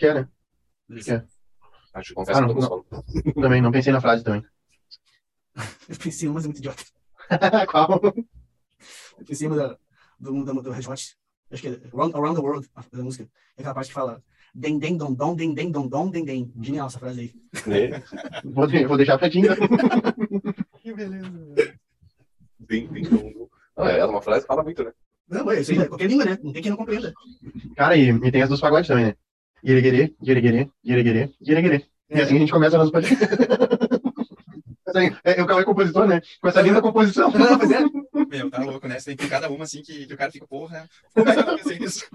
que é, né? Acho que é. Acho que confesso Ah, que eu não, sono. Também, não pensei na frase também. Eu pensei em umas muito idiota. Qual? Eu pensei em uma da, do, do, do Red Hot. Acho que é Around, Around the World, a, a música. É aquela parte que fala dem, dem, dom, dom, dem, dem, dom, dom, dem, dem. Genial essa frase aí. Né? Vou, de- vou deixar pra ti. então. Que beleza. Bem, bem, bom. Ah, é uma frase que fala muito, né? Não, é isso aí, é qualquer língua, né? Não tem quem não compreenda. Cara, e, e tem as dos pagodes também, né? Guireguerê, guireguerê, guireguerê, guireguerê. E assim a gente começa a nossa podcast. Assim, é, o Cauê é compositor, né? Com essa linda composição. Não, pois é. Meu, tá louco, né? Você tem que cada uma assim que, que o cara fica, porra, como é que eu não pensei nisso?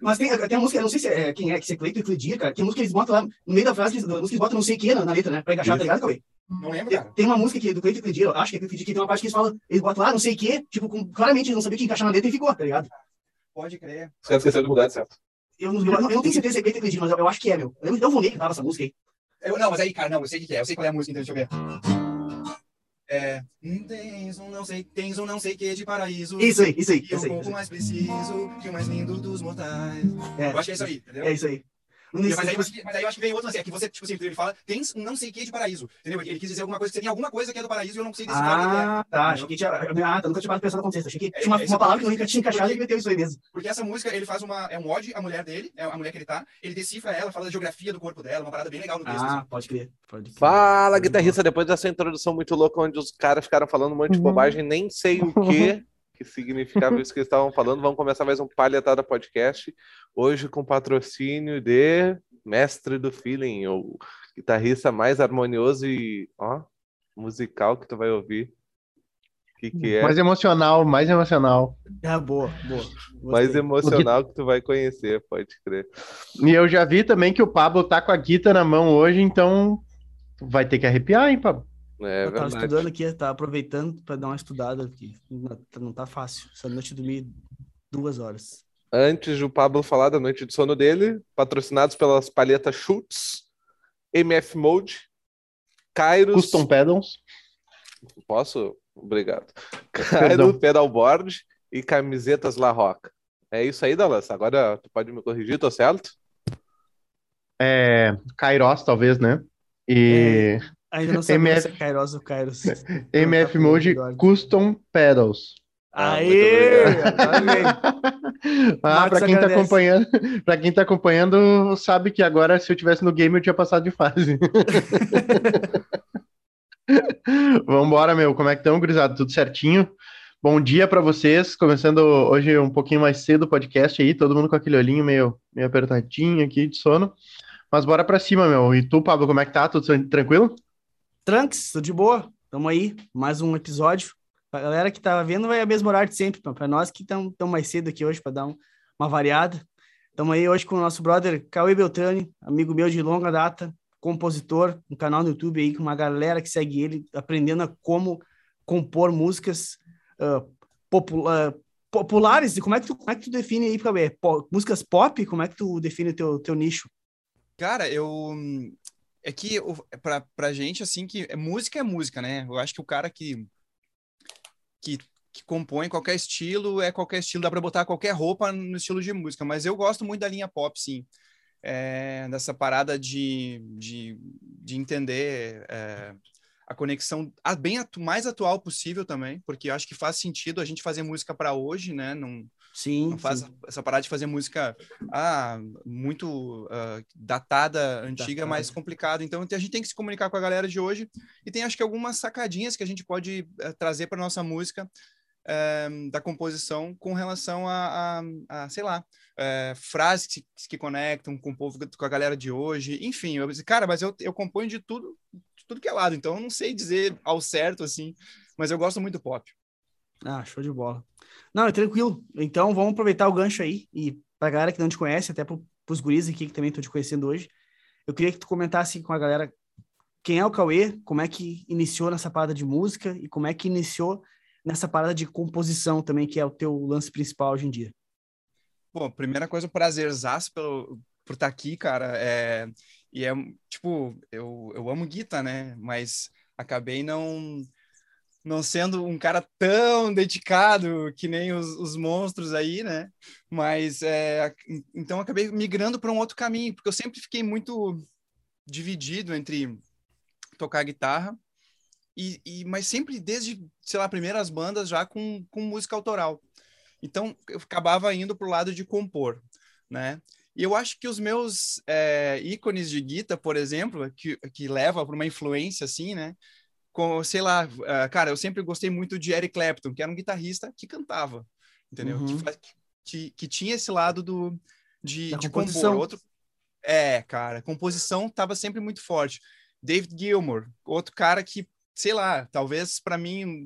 Mas tem, tem a música, eu não sei se é quem é, que se é Cleiton e Cleidir, cara. Tem música que eles botam lá, no meio da frase, eles, da música eles botam não sei o que na, na letra, né? Pra encaixar, tá ligado, Cauê? Não lembro, Tem, cara. tem uma música que, do Cleiton e Cleidir, eu acho que é Cleidir, que tem uma parte que eles falam, eles botam lá não sei o que, tipo, com, claramente eles não sabiam o que encaixar na letra e ficou, tá ligado? Pode crer. Os caras esqueceram de mudar, de certo? Eu não, eu, eu não tenho certeza se é e Cleidir, mas eu, eu acho que é, meu. Eu, eu vou ler que tava essa música aí. Eu, não, mas aí, cara, não, eu sei o que é. Eu sei qual é a música, então deixa eu ver. É. Tens um não sei, tens um não sei que de paraíso. Isso aí, isso aí, E o isso aí. corpo mais preciso que o mais lindo dos mortais. É, Eu acho que é isso aí, entendeu? é isso aí. Mas aí, eu acho que- mas aí eu acho que vem outro lance. É que você, tipo assim, ele fala, tens um não sei que de paraíso. Entendeu? Ele quis dizer alguma coisa, que você tem alguma coisa que é do paraíso e eu não sei decifrar o que é. Ah, tá. Achei que tinha. Ah, tá, nunca tinha parado pensando no contexto. Achei que É, tinha uma, uma é o palavra que nunca tinha encaixado e meteu isso aí mesmo. Porque essa música, ele faz uma. É um ode à mulher dele, é a mulher que ele tá. Ele decifra ela, fala da geografia do corpo dela, uma parada bem legal no texto. assim. Ah, pode crer. Pode crer. Fala, guitarrista, depois dessa introdução muito louca, onde os caras ficaram falando um monte de Uhum. bobagem, nem sei o que, que significava isso que eles estavam falando. Vamos começar mais um Palhetada Podcast, hoje com patrocínio de Mestre do Feeling, o guitarrista mais harmonioso e, ó, musical que tu vai ouvir. O que, que é? Mais emocional, mais emocional. Ah, boa, boa. mais Gostei. emocional que tu vai conhecer, pode crer. E eu já vi também que o Pablo tá com a guita na mão hoje, então vai ter que arrepiar, hein, Pablo? É eu tava verdade. estudando aqui, tava aproveitando pra dar uma estudada, porque não, não tá fácil. Essa noite eu dormi duas horas. Antes do Pablo falar da noite de sono dele, patrocinados pelas palhetas Schultz, MF Mode, Kairos. Custom Pedals. Posso? Obrigado. Cairo Pedalboard e camisetas La Roca. É isso aí, Dallas. Agora tu pode me corrigir, tô certo? É, Kairos, talvez, né? E Ainda não sei MF se é Kairos ou Kairos. MF tá Mode Custom Pedals. Ah, Aê! Agora vem. Ah, pra quem tá acompanhando, para quem tá acompanhando, sabe que agora se eu tivesse no game eu tinha passado de fase. Vambora, meu. Como é que estão, gurizada? Tudo certinho? Bom dia pra vocês. Começando hoje um pouquinho mais cedo o podcast aí, todo mundo com aquele olhinho meio, meio apertadinho aqui de sono. Mas bora pra cima, meu. E tu, Pablo, como é que tá? Tudo tranquilo? Tranks, tudo de boa. Tamo aí, mais um episódio. Pra galera que tá vendo, vai a mesmo horário de sempre. Pra nós que estamos tão mais cedo aqui hoje, pra dar um- uma variada. Tamo aí hoje com o nosso brother Cauê Beltrani, amigo meu de longa data, compositor, um canal no YouTube aí com uma galera que segue ele, aprendendo a como compor músicas ah, popu- ah, populares. Como é que tu, como é que tu define aí, Cauê? Músicas pop? Como é que tu define o teu, teu nicho? Cara, eu. É que o- pra, pra gente, assim, que é, música é música, né? Eu acho que o cara que, que, que compõe qualquer estilo é qualquer estilo, dá pra botar qualquer roupa no estilo de música, mas eu gosto muito da linha pop, sim. É, dessa parada de, de, de entender é, a conexão a- bem atu- mais atual possível também, porque eu acho que faz sentido a gente fazer música para hoje, né? Não, Sim, faz sim. essa parada de fazer música ah, muito ah, datada, antiga, Datada. mais complicado. Então a gente tem que se comunicar com a galera de hoje e tem acho que algumas sacadinhas que a gente pode eh, trazer para nossa música eh, da composição com relação a, a- a, sei lá, eh, frases que, que conectam com o povo, com a galera de hoje. Enfim, eu cara, mas eu, eu componho de tudo, de tudo que é lado, então eu não sei dizer ao certo assim, mas eu gosto muito do pop. Ah, show de bola. Não, é tranquilo. Então vamos aproveitar o gancho aí. E pra galera que não te conhece, até pro, pros guris aqui que também estão te conhecendo hoje, eu queria que tu comentasse com a galera quem é o Cauê, como é que iniciou nessa parada de música e como é que iniciou nessa parada de composição também, que é o teu lance principal hoje em dia. Bom, primeira coisa, um prazerzaço pelo, por estar aqui, cara. É, e é, tipo, eu, eu amo guitarra, né? Mas acabei não não sendo um cara tão dedicado que nem os, os monstros aí, né? Mas é, então acabei migrando para um outro caminho, porque eu sempre fiquei muito dividido entre tocar guitarra e, e mas sempre desde sei lá primeiras bandas já com, com música autoral. Então eu acabava indo para o lado de compor, né? E eu acho que os meus é, ícones de guitarra, por exemplo, que, que leva para uma influência assim, né? Com, sei lá, uh, cara, eu sempre gostei muito de Eric Clapton, que era um guitarrista que cantava, entendeu? Uhum. Que, que, que, tinha esse lado do, de, de compor. Outro, é, cara, composição estava sempre muito forte. David Gilmour, outro cara que, sei lá, talvez para mim, um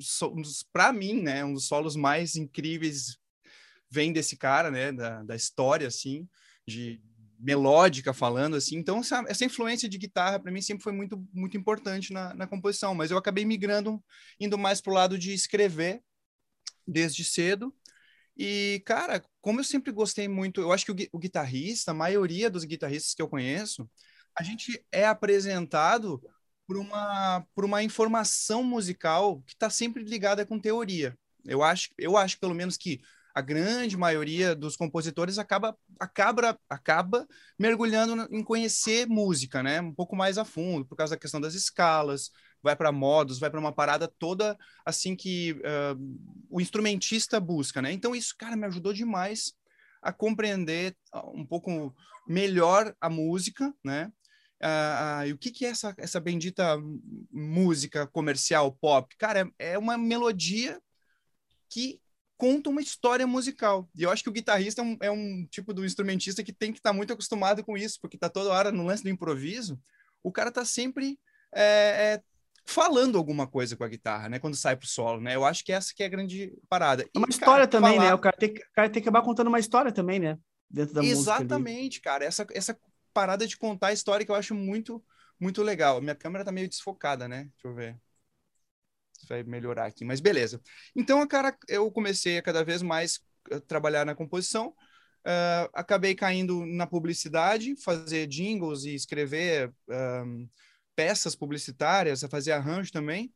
para mim, né, um dos solos mais incríveis vem desse cara, né, da, da história, assim, de, melódica falando assim. Então essa, essa influência de guitarra para mim sempre foi muito muito importante na, na composição. Mas eu acabei migrando, indo mais para o lado de escrever desde cedo. E cara, como eu sempre gostei muito, eu acho que o, o guitarrista, a maioria dos guitarristas que eu conheço, a gente é apresentado por uma por uma informação musical que está sempre ligada com teoria. Eu acho, eu acho pelo menos que a grande maioria dos compositores acaba, acaba, acaba mergulhando em conhecer música, né? Um pouco mais a fundo, por causa da questão das escalas, vai para modos, vai para uma parada toda assim que uh, o instrumentista busca, né? Então isso, cara, me ajudou demais a compreender ah, um pouco melhor a música, né? Uh, e o que, que é essa, essa bendita música comercial pop? Cara, é, é uma melodia que conta uma história musical. E eu acho que o guitarrista é um, é um tipo do instrumentista que tem que estar tá muito acostumado com isso, porque está toda hora no lance do improviso, o cara está sempre é, é, falando alguma coisa com a guitarra, né? Quando sai pro solo, né? Eu acho que essa que é a grande parada. É uma história também, falar... né? O cara, tem, o cara tem que acabar contando uma história também, né? Dentro da Exatamente, cara. Essa, essa parada de contar a história que eu acho muito, muito legal. Minha câmera tá meio desfocada, né? Deixa eu ver vai melhorar aqui, mas beleza. Então, cara, eu comecei a cada vez mais eh, trabalhar na composição, uh, acabei caindo na publicidade, fazer jingles e escrever um, peças publicitárias, fazer arranjo também.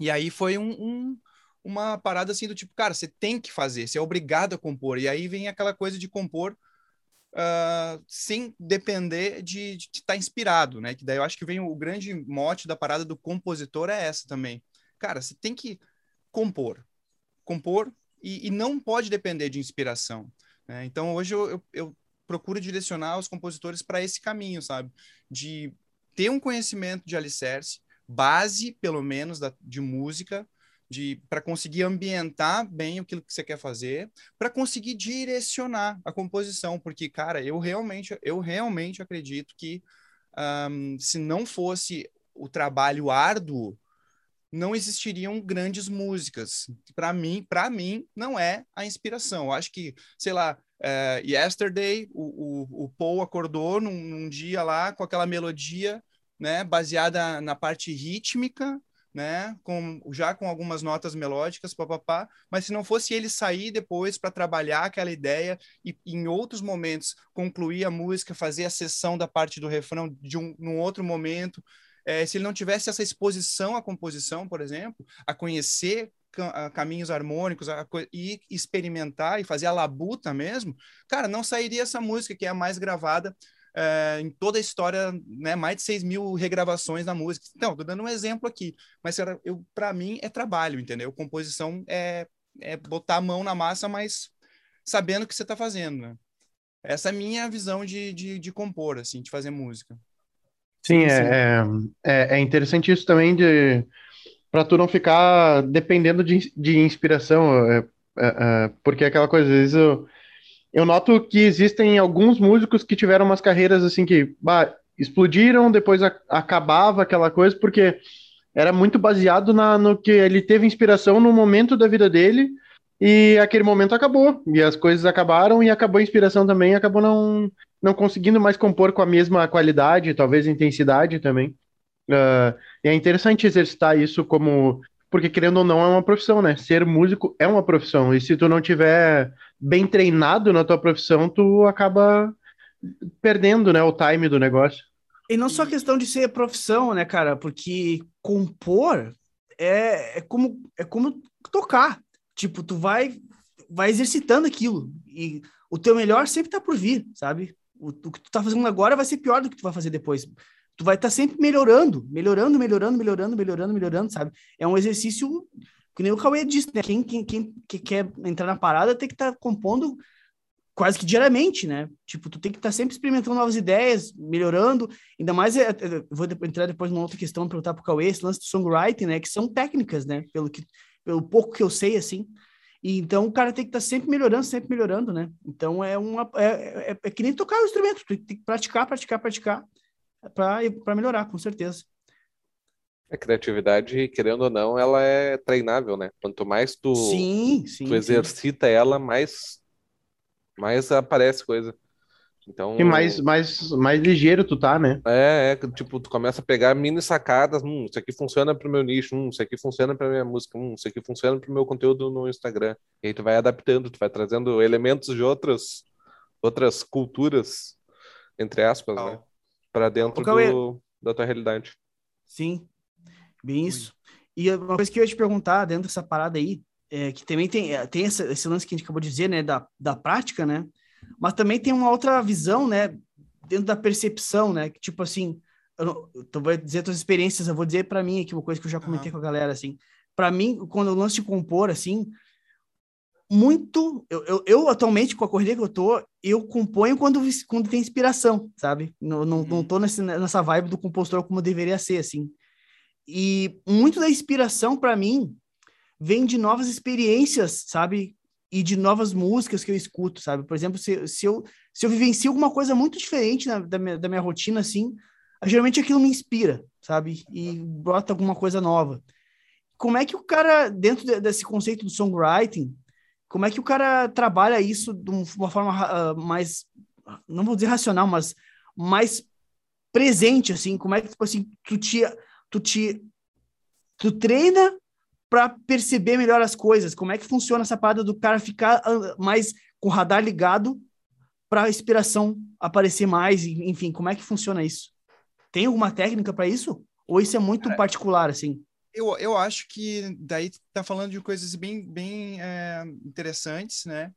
E aí foi um, um, uma parada assim do tipo, cara, você tem que fazer, você é obrigado a compor. E aí vem aquela coisa de compor uh, sem depender de estar de tá inspirado, né? Que daí eu acho que vem o grande mote da parada do compositor é essa também Cara, você tem que compor. Compor e, e não pode depender de inspiração. Né? Então, hoje eu, eu, eu procuro direcionar os compositores para esse caminho, sabe? De ter um conhecimento de alicerce, base, pelo menos, da, de música, de para conseguir ambientar bem aquilo que você quer fazer, para conseguir direcionar a composição, porque cara, eu realmente eu realmente acredito que um, se não fosse o trabalho árduo não existiriam grandes músicas. Para mim, para mim, não é a inspiração. Eu acho que, sei lá, é, Yesterday, o, o, o, Paul acordou num, num, dia lá com aquela melodia, né, baseada na parte rítmica, né, com já com algumas notas melódicas, papapá. Mas se não fosse ele sair depois para trabalhar aquela ideia e em outros momentos concluir a música, fazer a sessão da parte do refrão de um num outro momento, é, se ele não tivesse essa exposição à composição, por exemplo, a conhecer caminhos harmônicos e experimentar e fazer a labuta mesmo, cara, não sairia essa música que é a mais gravada é, em toda a história, né, mais de 6 mil regravações da música. Então, tô dando um exemplo aqui, mas para mim é trabalho, entendeu? Composição é, é botar a mão na massa, mas sabendo o que você está fazendo, né? Essa é a minha visão de, de, de compor, assim, de fazer música. Sim, é, é, é interessante isso também de para tu não ficar dependendo de, de inspiração, é, é, é, porque é aquela coisa, às vezes eu, eu noto que existem alguns músicos que tiveram umas carreiras assim que bah, explodiram, depois a, acabava aquela coisa, porque era muito baseado na, no que ele teve inspiração no momento da vida dele, e aquele momento acabou, e as coisas acabaram, e acabou a inspiração também, acabou não, não conseguindo mais compor com a mesma qualidade, talvez intensidade também. Uh, e é interessante exercitar isso como. Porque, querendo ou não, é uma profissão, né? Ser músico é uma profissão. E se tu não tiver bem treinado na tua profissão, tu acaba perdendo, né, o time do negócio. E não só questão de ser profissão, né, cara? Porque compor é, é como é como tocar. Tipo, tu vai vai exercitando aquilo e o teu melhor sempre tá por vir, sabe? O, o que tu tá fazendo agora vai ser pior do que tu vai fazer depois. Tu vai estar tá sempre melhorando, melhorando, melhorando, melhorando, melhorando, melhorando, sabe? É um exercício que nem o Cauê disse, né? Quem, quem, quem, quem quer entrar na parada tem que estar tá compondo quase que diariamente, né? Tipo, tu tem que estar tá sempre experimentando novas ideias, melhorando. Ainda mais, é, é, vou entrar depois numa outra questão, perguntar pro Cauê, esse lance do songwriting, né? Que são técnicas, né? Pelo, que, pelo pouco que eu sei, assim. E, então, o cara tem que estar tá sempre melhorando, sempre melhorando, né? Então, é uma... É, é, é que nem tocar o instrumento. Tu tem que praticar, praticar, praticar para melhorar, com certeza. A criatividade, querendo ou não, ela é treinável, né? Quanto mais tu, sim, sim, tu exercita sim. ela, mais, mais aparece coisa. Então, e mais, mais, mais ligeiro tu tá, né? É, é, tipo, tu começa a pegar mini sacadas, hum, isso aqui funciona pro meu nicho, hum, isso aqui funciona pra minha música, hum, isso aqui funciona pro meu conteúdo no Instagram. E aí tu vai adaptando, tu vai trazendo elementos de outras, outras culturas, entre aspas, oh. né? Pra dentro do, da tua realidade. Sim, Bem isso. E uma coisa que eu ia te perguntar, dentro dessa parada aí, é que também tem, é, tem esse, esse, lance que a gente acabou de dizer, né, da, da prática, né? Mas também tem uma outra visão, né, dentro da percepção, né? Que tipo assim, eu, não, eu vou dizer tuas experiências, eu vou dizer para mim aqui uma coisa que eu já comentei uhum. com a galera, assim. Para mim, quando eu lance de compor, assim, muito. Eu, eu, eu, atualmente, com a corrida que eu tô, eu componho quando, quando tem inspiração, sabe? Não, não, uhum. não tô nesse, nessa vibe do compositor como deveria ser, assim. E muito da inspiração para mim vem de novas experiências, sabe? E de novas músicas que eu escuto, sabe? Por exemplo, se, se, eu, se eu vivencio alguma coisa muito diferente na, da, minha, da minha rotina, assim, geralmente aquilo me inspira, sabe? E brota alguma coisa nova. Como é que o cara, dentro de, desse conceito do songwriting, como é que o cara trabalha isso de uma forma uh, mais, não vou dizer racional, mas mais presente, assim? Como é que, tipo assim, tu te tu te tu treina para perceber melhor as coisas. Como é que funciona essa parada do cara ficar ah, mais com o radar ligado para a inspiração aparecer mais, enfim, como é que funciona isso? Tem alguma técnica para isso? Ou isso é muito cara, particular assim? Eu, eu acho que daí tá falando de coisas bem, bem é, interessantes, né?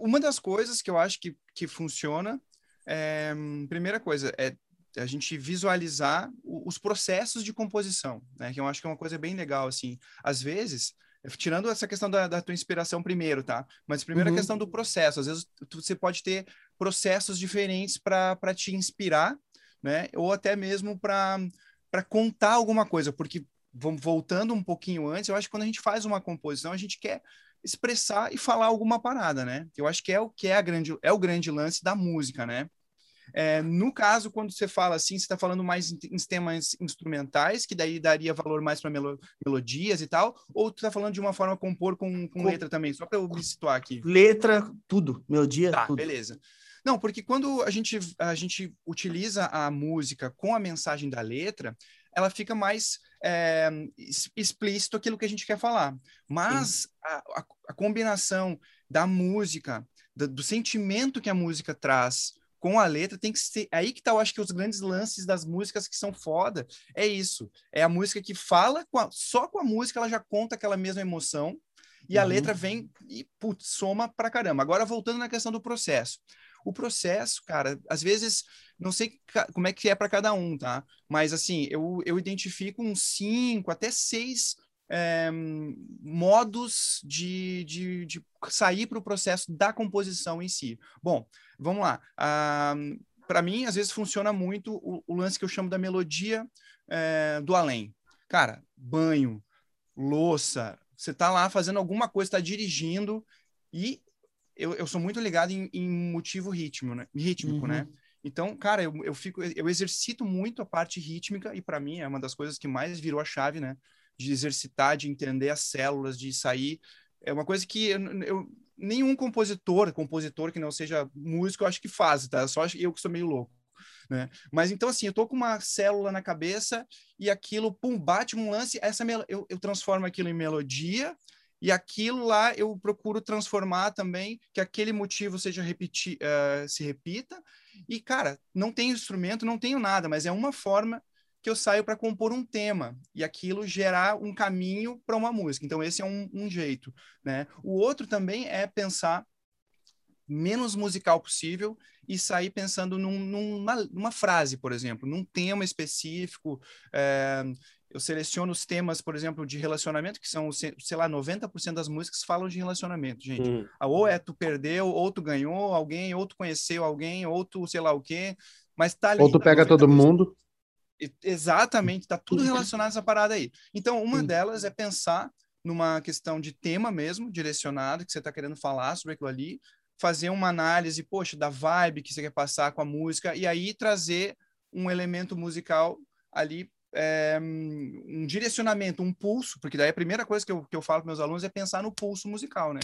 Uma das coisas que eu acho que, que funciona, é, primeira coisa, é a gente visualizar os processos de composição, né? Que eu acho que é uma coisa bem legal, assim. Às vezes, tirando essa questão da, da tua inspiração primeiro, tá? Mas primeiro uhum. a questão do processo. Às vezes tu, você pode ter processos diferentes para te inspirar, né? Ou até mesmo para contar alguma coisa, porque vamos voltando um pouquinho antes, eu acho que quando a gente faz uma composição, a gente quer expressar e falar alguma parada, né? Eu acho que é o que é a grande é o grande lance da música, né? É, no caso, quando você fala assim, você está falando mais em, temas instrumentais, que daí daria valor mais para melo, melodias e tal, ou tu está falando de uma forma compor com, com, com letra também? Só para eu me situar aqui. Letra, tudo. Melodia, tá, tudo. beleza. Não, porque quando a gente, a gente utiliza a música com a mensagem da letra, ela fica mais é, explícito aquilo que a gente quer falar. Mas a, a, a, combinação da música, do, do sentimento que a música traz com a letra tem que ser. Aí que tá, eu acho que os grandes lances das músicas que são foda é isso. É a música que fala, com a, só com a música ela já conta aquela mesma emoção, e uhum. a letra vem e putz, soma pra caramba. Agora, voltando na questão do processo. O processo, cara, às vezes, não sei como é que é para cada um, tá? Mas, assim, eu, eu identifico uns cinco até seis é, modos de, de, de sair para o processo da composição em si. Bom, vamos lá. Ah, para mim, às vezes funciona muito o, o, lance que eu chamo da melodia é, do além. Cara, banho, louça, você está lá fazendo alguma coisa, está dirigindo e eu, eu sou muito ligado em, em motivo ritmo, né? rítmico, né? uhum. né? Então, cara, eu, eu fico, eu exercito muito a parte rítmica e para mim é uma das coisas que mais virou a chave, né? De exercitar, de entender as células, de sair. É uma coisa que eu, eu nenhum compositor, compositor que não seja músico, eu acho que faz, tá? Só eu que sou meio louco. Né? Mas então, assim, eu tô com uma célula na cabeça e aquilo, pum, bate um lance, essa eu, eu transformo aquilo em melodia e aquilo lá eu procuro transformar também, que aquele motivo seja repetir, uh, se repita. E, cara, não tenho instrumento, não tenho nada, mas é uma forma que eu saio para compor um tema e aquilo gerar um caminho para uma música. Então, esse é um, um, jeito. Né? O outro também é pensar menos musical possível e sair pensando num, numa, numa, frase, por exemplo, num tema específico. É, eu seleciono os temas, por exemplo, de relacionamento, que são, sei lá, 90% das músicas falam de relacionamento, gente. Hum. Ou é tu perdeu, ou tu ganhou alguém, ou tu conheceu alguém, ou tu sei lá o quê. Mas tá ali. Ou tu pega todo mundo. Exatamente, tá tudo relacionado a essa parada aí. Então, uma delas é pensar numa questão de tema mesmo, direcionado, que você está querendo falar sobre aquilo ali, fazer uma análise, poxa, da vibe que você quer passar com a música, e aí trazer um elemento musical ali é, um direcionamento, um pulso, porque daí a primeira coisa que eu, que eu falo para meus alunos é pensar no pulso musical, né?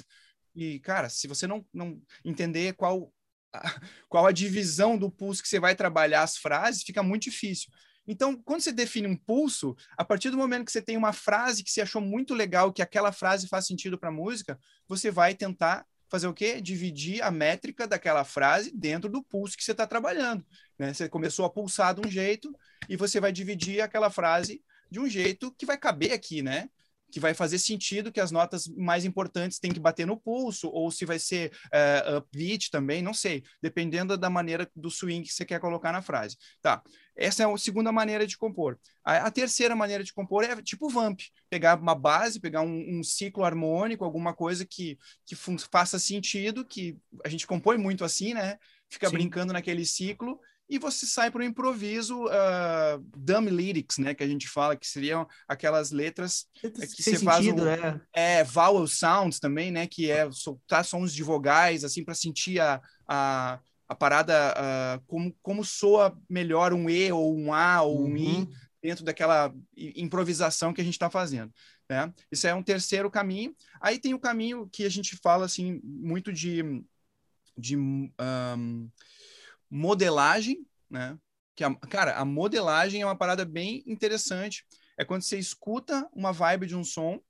E, cara, se você não, não entender qual a, qual a divisão do pulso que você vai trabalhar as frases, fica muito difícil. Então, quando você define um pulso, a partir do momento que você tem uma frase que você achou muito legal, que aquela frase faz sentido para a música, você vai tentar fazer o quê? Dividir a métrica daquela frase dentro do pulso que você está trabalhando. Né? Você começou a pulsar de um jeito e você vai dividir aquela frase de um jeito que vai caber aqui, né? Que vai fazer sentido que as notas mais importantes têm que bater no pulso, ou se vai ser uh, upbeat também, não sei, dependendo da maneira do swing que você quer colocar na frase. Tá, essa é a segunda maneira de compor. A, a terceira maneira de compor é tipo vamp, pegar uma base, pegar um, um ciclo harmônico, alguma coisa que, que faça sentido, que a gente compõe muito assim, né? Fica Sim. brincando naquele ciclo, e você sai para o improviso uh, dumb lyrics, né, que a gente fala, que seriam aquelas letras que você sentido, faz um, é. é vowel sounds também, né, que é soltar sons de vogais assim para sentir a, a, a parada uh, como como soa melhor um e ou um a ou um i uhum. dentro daquela improvisação que a gente está fazendo. Né? Isso é um terceiro caminho. Aí tem o caminho que a gente fala assim muito de de um, modelagem, né? Que a, cara, a modelagem é uma parada bem interessante. É quando você escuta uma vibe de um som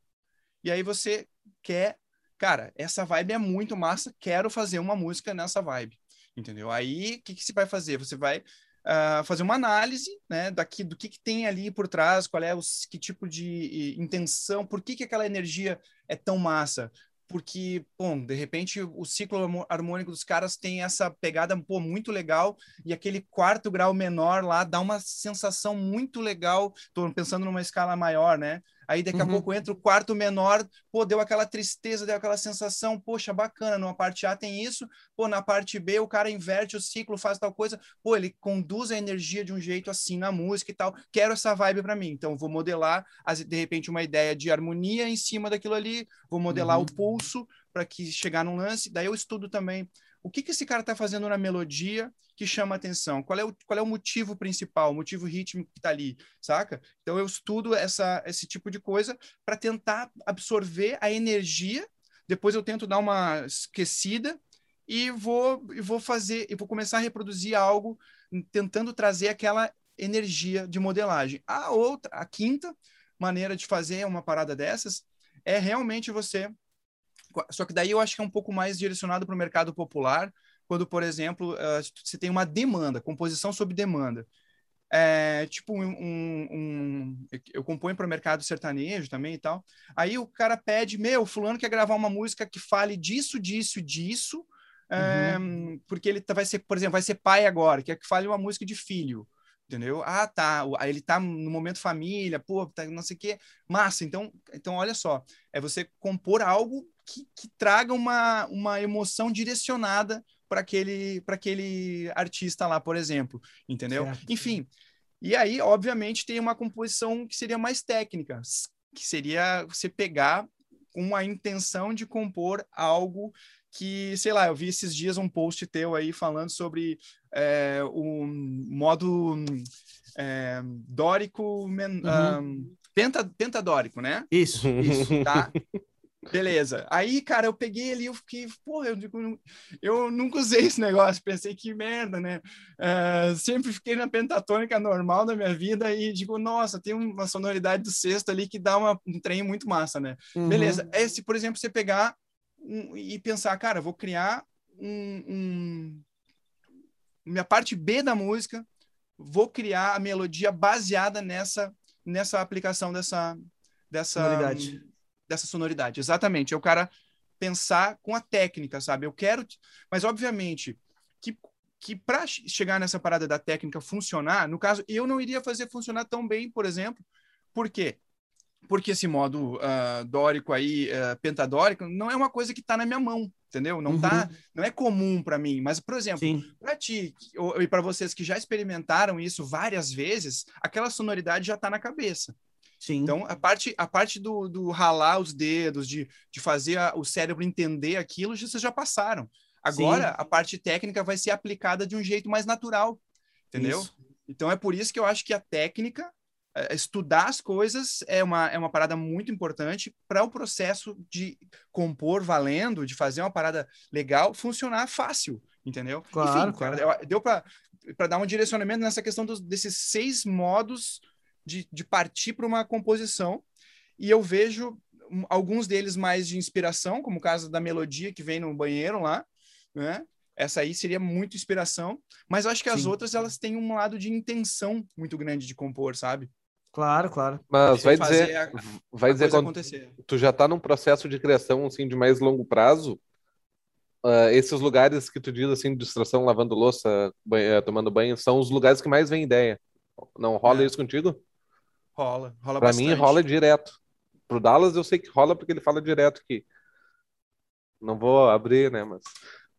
e aí você quer, cara, essa vibe é muito massa, quero fazer uma música nessa vibe, entendeu? Aí o que, que você vai fazer? Você vai uh, fazer uma análise, né, daqui do que, que tem ali por trás, qual é o que tipo de intenção, por que, que aquela energia é tão massa? Porque, bom, de repente o ciclo harmônico dos caras tem essa pegada pô, muito legal e aquele quarto grau menor lá dá uma sensação muito legal. Estou pensando numa escala maior, né? Aí daqui a uhum. pouco entra o quarto menor, pô, deu aquela tristeza, deu aquela sensação, poxa, bacana, numa parte A tem isso, pô, na parte B o cara inverte o ciclo, faz tal coisa, pô, ele conduz a energia de um jeito assim na música e tal. Quero essa vibe para mim, então vou modelar, de repente, uma ideia de harmonia em cima daquilo ali, vou modelar uhum. o pulso para que chegar num lance, daí eu estudo também o que, que esse cara está fazendo na melodia que chama atenção? Qual é o, qual é o motivo principal, o motivo rítmico que está ali, saca? Então eu estudo essa, esse tipo de coisa para tentar absorver a energia, depois eu tento dar uma esquecida e vou, e vou fazer, e vou começar a reproduzir algo tentando trazer aquela energia de modelagem. A outra, a quinta maneira de fazer uma parada dessas é realmente você só que daí eu acho que é um pouco mais direcionado para o mercado popular, quando, por exemplo, você tem uma demanda, composição sob demanda. É, tipo um, um, um eu componho para o mercado sertanejo também e tal. Aí o cara pede, meu, fulano quer gravar uma música que fale disso, disso, disso, uhum. é, porque ele tá, vai ser, por exemplo, vai ser pai agora, quer que fale uma música de filho entendeu? Ah, tá, aí ele tá no momento família, pô, tá, não sei o quê, massa. Então, então olha só, é você compor algo que, que traga uma, uma emoção direcionada para aquele, aquele artista lá, por exemplo, entendeu? Certo. Enfim, e aí, obviamente, tem uma composição que seria mais técnica, que seria você pegar com a intenção de compor algo que, sei lá, eu vi esses dias um post teu aí falando sobre é, o modo é, dórico, men, uhum. um, penta, pentadórico, né? Isso, isso, tá? Beleza. Aí, cara, eu peguei ali, eu fiquei, porra, eu, digo, eu nunca usei esse negócio, pensei que merda, né? Uh, sempre fiquei na pentatônica normal da minha vida e digo, nossa, tem uma sonoridade do sexto ali que dá uma, um trem muito massa, né? Uhum. Beleza. Esse, por exemplo, você pegar um, e pensar, cara, vou criar um, um, minha parte B da música vou criar a melodia baseada nessa nessa aplicação dessa dessa Sonoridade. Dessa sonoridade. Exatamente. É o cara pensar com a técnica, sabe? Eu quero, mas obviamente que que para chegar nessa parada da técnica funcionar, no caso, eu não iria fazer funcionar tão bem, por exemplo, por quê? Porque esse modo uh, dórico aí, uh, pentadórico, não é uma coisa que está na minha mão, entendeu? Não tá, não é comum para mim. Mas, por exemplo, para ti ou- e para vocês que já experimentaram isso várias vezes, aquela sonoridade já está na cabeça. Sim. Então, a parte, a parte do, do ralar os dedos, de, de fazer a- o cérebro entender aquilo, vocês já passaram. Agora, Sim. a parte técnica vai ser aplicada de um jeito mais natural, entendeu? Isso. Então, é por isso que eu acho que a técnica, eh, estudar as coisas, é uma, é uma parada muito importante para o processo de compor valendo, de fazer uma parada legal, funcionar fácil, entendeu? Claro, Enfim, claro. eu- deu para dar um direcionamento nessa questão dos, desses seis modos de, de partir para uma composição. E eu vejo um, alguns deles mais de inspiração, como o caso da melodia que vem no banheiro lá, né? Essa aí seria muito inspiração, mas eu acho que as Sim. outras elas têm um lado de intenção muito grande de compor, sabe? Claro, claro. Mas vai dizer, a- vai A dizer quando acontecer. tu já tá num processo de criação assim de mais longo prazo, ah, esses lugares que tu diz assim, de distração, lavando louça, banho- eh, tomando banho, são os lugares que mais vem ideia. Não rola É. isso contigo? Rola, rola Pra bastante. mim rola direto. Pro Dallas eu sei que rola porque ele fala direto que não vou abrir, né, mas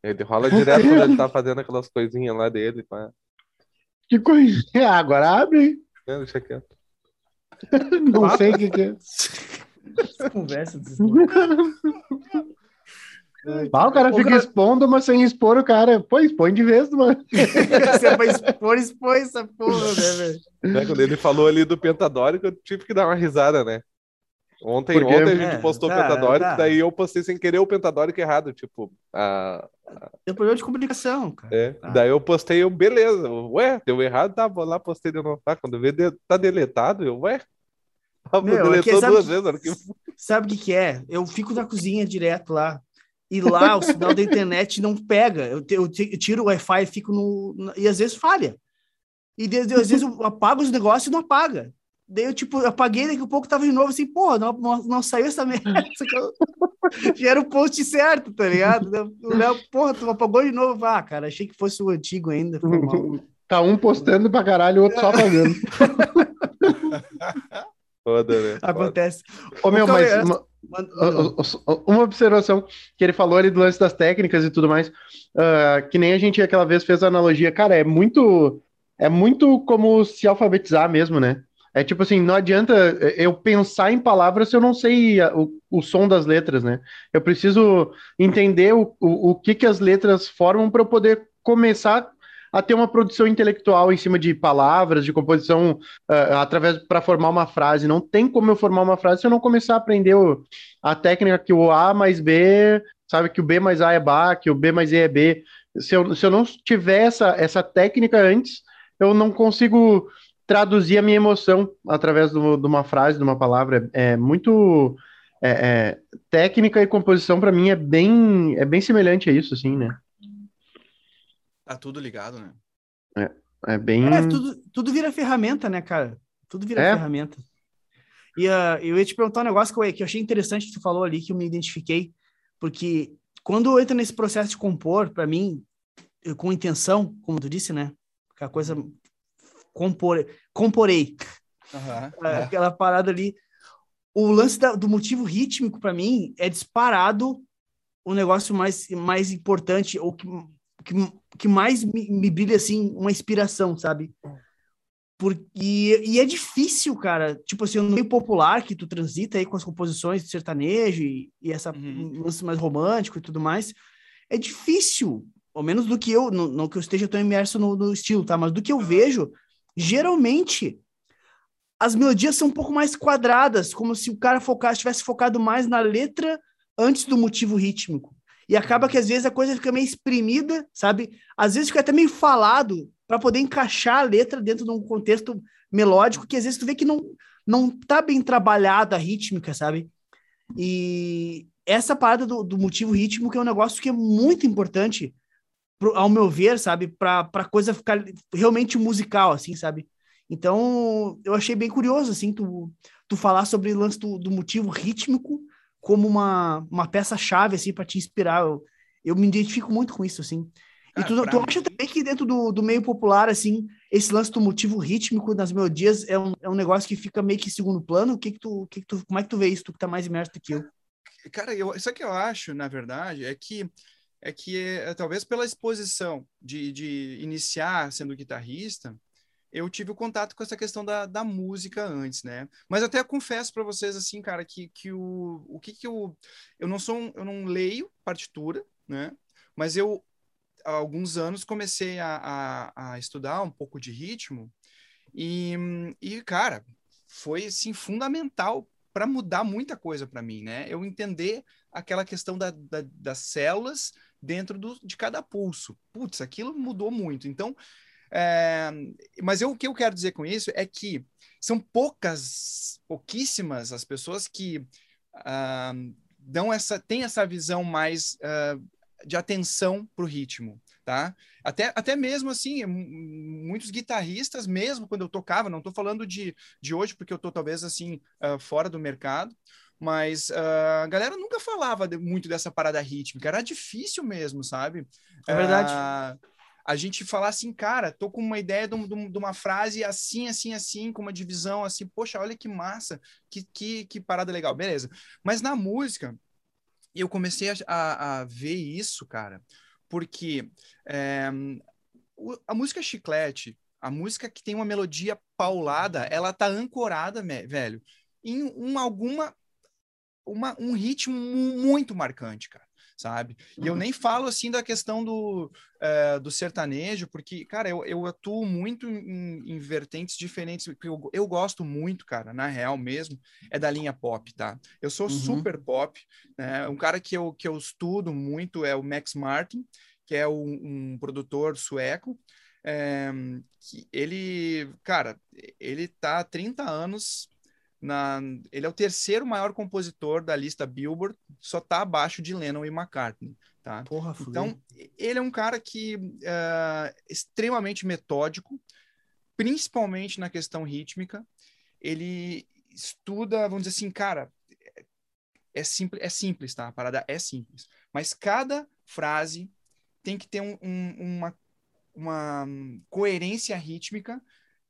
ele rola direto quando ele tá fazendo aquelas coisinhas lá dele, pá. Que coisa. Ah, agora abre. Né, Deixa quieto. Não sei o que, que é. Conversa. Ah, o cara fica cara- expondo, mas sem expor o cara. Pô, expõe de vez, mano. Você vai expor, expor essa porra, né, velho? Né, Quando ele falou ali do pentadórico, eu tive que dar uma risada, né? Ontem, Por quê? ontem a gente É, postou o tá, pentadórico, tá. daí eu postei sem querer o pentadórico errado, tipo, a, Tem problema de comunicação, cara. é, Tá. daí eu postei, eu, beleza, ué, deu errado, tá, vou lá, postei de novo, tá, quando vê, tá deletado, eu, ué, tá, Meu, é deletou que sabe duas vezes, Sabe o que que é? Eu fico na cozinha direto lá. E lá o sinal da internet não pega. Eu, eu tiro o Wi-Fi e fico no. E às vezes falha. E de- de- às vezes eu apago os negócios e não apaga. Daí eu, tipo, apaguei, daqui a pouco tava de novo assim, porra, não, não, não saiu essa merda. Eu- Já era o post certo, tá ligado? O Léo, porra, tu apagou de novo. Ah, cara, achei que fosse o antigo ainda. Foi mal. Tá um postando pra caralho, o outro só apagando. foda, né? Foda. Acontece. Ô, meu, Então, mas é- uma, observação que ele falou ali do lance das técnicas e tudo mais, ah, que nem a gente aquela vez fez a analogia, cara, é muito, é muito como se alfabetizar mesmo, né? É tipo assim, não adianta eu pensar em palavras se eu não sei a- o, o som das letras, né? Eu preciso entender o, o, o que, que as letras formam para eu poder começar a ter uma produção intelectual em cima de palavras, de composição ah, através para formar uma frase. Não tem como eu formar uma frase se eu não começar a aprender o- a técnica que o A mais B, sabe, que o B mais A é Bá, que o B mais E é B. Se eu, se eu não tiver essa, essa técnica antes, eu não consigo traduzir a minha emoção através do- de uma frase, de uma palavra. É, é muito. é, é, técnica e composição, para mim, é bem, é bem semelhante a isso, assim, né? Tá tudo ligado, né? É bem. É, tudo, tudo vira ferramenta, né, cara? Tudo vira É. ferramenta. E ah, eu ia te perguntar um negócio que eu, que eu achei interessante que tu falou ali, que eu me identifiquei, porque quando eu entro nesse processo de compor, para mim, eu- com intenção, como tu disse, né? Aquela coisa. Compor, comporei. Aham. É, aquela parada ali. O lance da- do motivo rítmico, para mim, é disparado o negócio mais, mais importante, ou que, que, que mais me, me brilha, assim, uma inspiração, sabe? Porque, e é difícil, cara, tipo assim, no meio popular que tu transita aí com as composições de sertanejo e, e essa Uhum. lance mais romântico e tudo mais, é difícil, ao menos do que eu, não, não que eu esteja tão imerso no, no estilo, tá? Mas do que eu vejo, geralmente as melodias são um pouco mais quadradas, como se o cara focasse, tivesse focado mais na letra antes do motivo rítmico. E acaba que às vezes a coisa fica meio exprimida, sabe? Às vezes fica até meio falado para poder encaixar a letra dentro de um contexto melódico que às vezes tu vê que não não tá bem trabalhada a rítmica, sabe? E essa parada do, do motivo rítmico é um negócio que é muito importante pro, ao meu ver, sabe, para a coisa ficar realmente musical, assim, sabe? Então, eu achei bem curioso, assim, tu, tu falar sobre o lance do, do motivo rítmico como uma, uma peça-chave, assim, para te inspirar. Eu, eu me identifico muito com isso, assim. E tu, tu acha também que dentro do, do meio popular, assim, esse lance do motivo rítmico nas melodias é um, é um negócio que fica meio que segundo plano? O que que tu, que que tu, como é que tu vê isso, tu que tá mais imerso do que eu? Cara, eu, isso que eu acho, na verdade, é que é que é, talvez pela exposição de, de iniciar sendo guitarrista, eu tive o contato com essa questão da, da música antes, né? Mas até confesso para vocês assim, cara, que, que o, o que que eu eu não sou eu não leio partitura, né? Mas eu há alguns anos comecei a, a, a estudar um pouco de ritmo e, e cara, foi assim fundamental para mudar muita coisa para mim, né? Eu entender aquela questão da, da, das células dentro do, de cada pulso. Putz, aquilo mudou muito. Então, é, mas eu, o que eu quero dizer com isso é que são poucas, pouquíssimas as pessoas que uh, dão essa, têm essa visão mais uh, de atenção para o ritmo, tá? Até, até mesmo assim, muitos guitarristas, mesmo quando eu tocava, não estou falando de, de hoje, porque eu estou talvez assim, uh, fora do mercado, mas uh, a galera nunca falava de, muito dessa parada rítmica, era difícil mesmo, sabe? É verdade. Uh, a gente falar assim, cara, tô com uma ideia de, de, uma frase assim, assim, assim, com uma divisão assim, poxa, olha que massa, que, que, que parada legal, beleza. Mas na música, eu comecei a, a, a ver isso, cara, porque é, a música chiclete, a música que tem uma melodia paulada, ela tá ancorada, velho, em um, alguma uma, um ritmo muito marcante, cara, sabe? E eu nem falo assim da questão do, é, do sertanejo, porque, cara, eu, eu atuo muito em, em vertentes diferentes, porque eu, eu gosto muito, cara, na real mesmo, é da linha pop, tá? Eu sou uhum. super pop, né? Um cara que eu, que eu estudo muito é o Max Martin, que é um, um produtor sueco, é, que ele, cara, ele tá há 30 anos na, ele é o terceiro maior compositor da lista Billboard, só está abaixo de Lennon e McCartney. Tá? Porra, então, ele é um cara que é extremamente metódico, principalmente na questão rítmica. Ele estuda, vamos dizer assim, cara, é simples, é simples, tá? A parada é simples. Mas cada frase tem que ter um, um, uma, uma coerência rítmica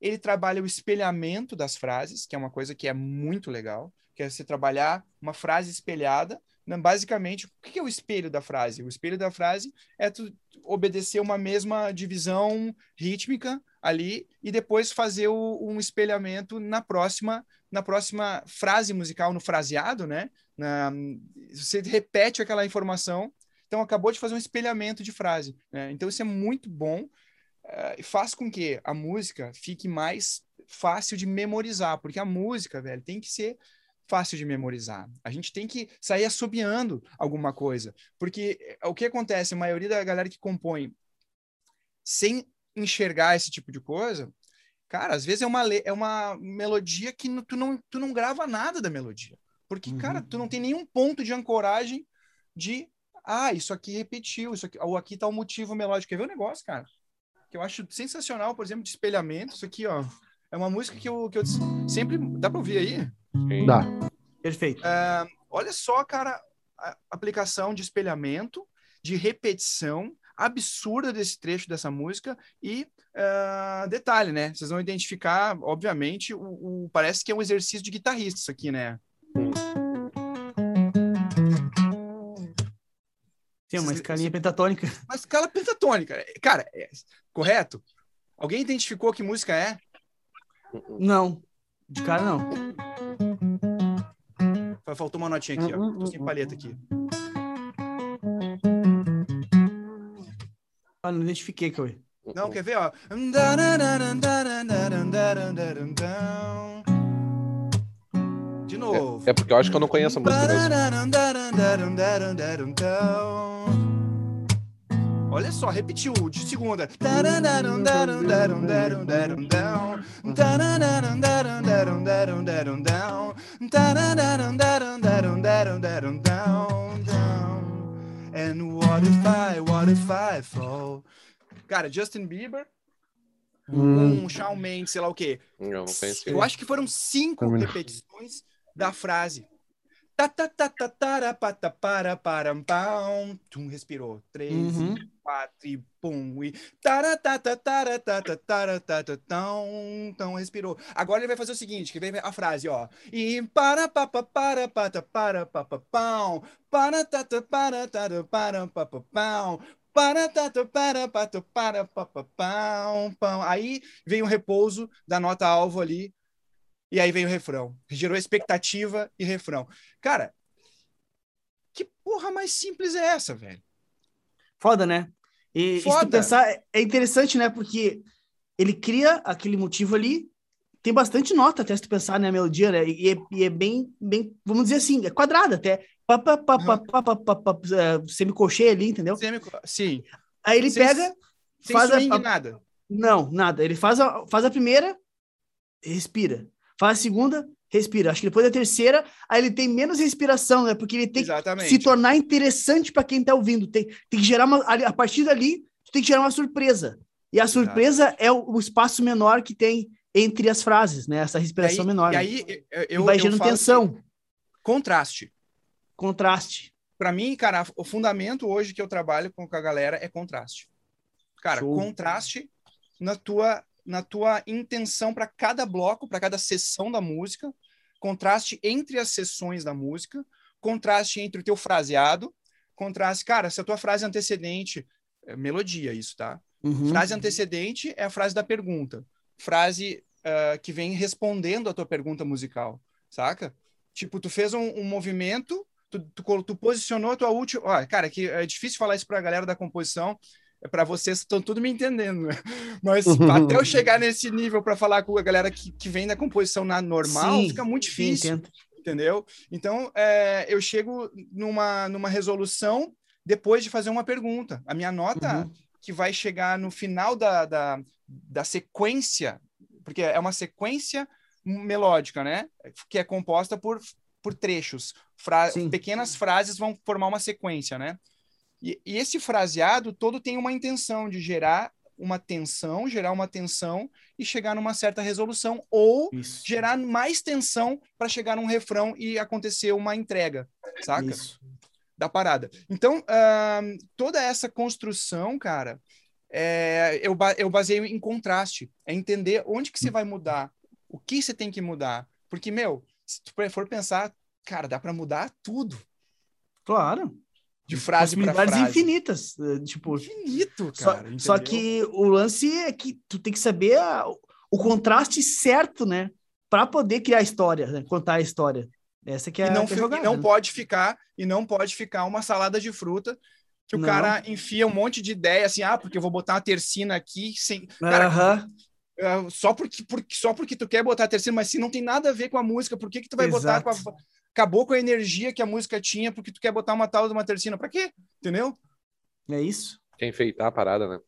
ele trabalha o espelhamento das frases, que é uma coisa que é muito legal, que é você trabalhar uma frase espelhada. Né? Basicamente, o que é o espelho da frase? O espelho da frase é tu obedecer uma mesma divisão rítmica ali e depois fazer o, um espelhamento na próxima na próxima frase musical, no fraseado, né? Na, você repete aquela informação, então acabou de fazer um espelhamento de frase. Né? Então isso é muito bom uh, faz com que a música fique mais fácil de memorizar, porque a música, velho, tem que ser fácil de memorizar. A gente tem que sair assobiando alguma coisa, porque eh, o que acontece, a maioria da galera que compõe sem enxergar esse tipo de coisa, cara, às vezes é uma, é uma melodia que tu não, tu não grava nada da melodia. Porque, uhum. cara, tu não tem nenhum ponto de ancoragem de, ah, isso aqui repetiu, isso aqui, ou aqui tá o motivo melódico. Quer ver o negócio, cara? Que eu acho sensacional, por exemplo, de espelhamento. Isso aqui, ó, é uma música que eu, que eu sempre. Dá para ouvir aí? Sim. Dá. Perfeito. É, olha só, cara, a aplicação de espelhamento, de repetição absurda desse trecho dessa música e uh, detalhe, né? Vocês vão identificar, obviamente, o, o, parece que é um exercício de guitarrista isso aqui, né? Sim, uma escalinha pentatônica. Uma escala pentatônica. Cara, é, correto? Alguém identificou que música é? Não. De cara, não. Faltou uma notinha aqui, ó. Tô sem palheta aqui. Ah, não identifiquei, Cauê. Não, quer ver, ó? De novo. É, é porque eu acho que eu não conheço a música mesmo. Olha só, repetiu de segunda. And What if I, what if I fall? Cara, Justin Bieber Hum. com Shawn Mendes, sei lá o quê. Eu. Eu acho que foram cinco repetições da frase. Para param pão. Tum, respirou. Três, Uhum. e quatro e pum. E tara ta ta tara ta ta tara ta ta tão, tão, respirou. Agora ele vai fazer o seguinte, que vem a frase, ó. E para pa pa para pa ta para pa pa pão. Para ta ta para ta para pa pa pão. Para ta ta para pa ta para pa pa pão, pão. Aí vem o repouso da nota alvo ali. E aí vem o refrão. Gerou expectativa e refrão. Cara, que porra mais simples é essa, velho? Foda, né? E, Foda. pensar, é- interessante, né? Porque ele cria aquele motivo ali, tem bastante nota até se tu pensar na melodia, né? E, é- e é bem, bem, vamos dizer assim, é quadrada até. Pá, pá, pá, pá, pá, pá, é, semicolcheia ali, entendeu? Semi- Sim. Aí ele Sem- pega, Sem faz swing, a- nada. não, nada. Ele faz a, faz a primeira, respira. Faz a segunda, respira. Acho que depois da terceira, aí ele tem menos respiração, né? Porque ele tem que Exatamente. se tornar interessante para quem tá ouvindo. Tem, tem que gerar uma. A partir dali, tu tem que gerar uma surpresa. E a surpresa é o, o espaço menor que tem entre as frases, né? Essa E aí, respiração menor. e aí eu, eu, vai eu gerando falo tensão, que- contraste. contraste. Pra mim, cara, o fundamento hoje que eu trabalho com a galera é contraste. Cara, Show. contraste na tua na tua intenção para cada bloco, para cada sessão da música, contraste entre as sessões da música, contraste entre o teu fraseado, contraste, cara, se a tua frase antecedente é melodia isso, tá? Uhum. Frase antecedente é a frase da pergunta. Frase ah, que vem respondendo a tua pergunta musical, saca? Tipo, tu fez um, um movimento, tu, tu, tu posicionou a tua última. Ó, cara, que é difícil falar isso pra galera da composição. É para vocês estão tudo me entendendo, né? Mas até eu chegar nesse nível para falar com a galera que, que vem da composição na normal, Sim, fica muito sim, difícil entendo. entendeu? Então, é, eu chego numa, numa resolução depois de fazer uma pergunta. A minha nota Uhum. que vai chegar no final da, da, da sequência, porque é uma sequência melódica, né? Que é composta por, por trechos. Fra Sim. pequenas frases vão formar uma sequência, né? E, e esse fraseado todo tem uma intenção de gerar uma tensão, gerar uma tensão e chegar numa certa resolução, ou Isso. gerar mais tensão para chegar num refrão e acontecer uma entrega, saca? Isso. Da parada. Então, ahn, toda essa construção, cara, é, eu, eu baseio em contraste. É entender onde que você vai mudar, o que você tem que mudar. Porque, meu, se tu for pensar, cara, dá para mudar tudo. Claro. De frase para frase. infinitas. eh, Tipo, Infinito, Só, cara. só entendeu? que o lance é que tu tem que saber a- o contraste certo, né? Para poder criar a história, né? contar a história. Essa que é, e não, é a fi- jogada, e não né? pode ficar e não pode ficar uma salada de fruta que o Não. cara enfia um monte de ideia assim, ah, porque eu vou botar uma tercina aqui sem cara, Aham, ah, só porque, porque só porque tu quer botar a tercina, mas se não tem nada a ver com a música, por que que tu vai botar com a Exato. Acabou com a energia que a música tinha porque tu quer botar uma tal de uma tercina para quê? Entendeu? é isso. Quer enfeitar a parada, né?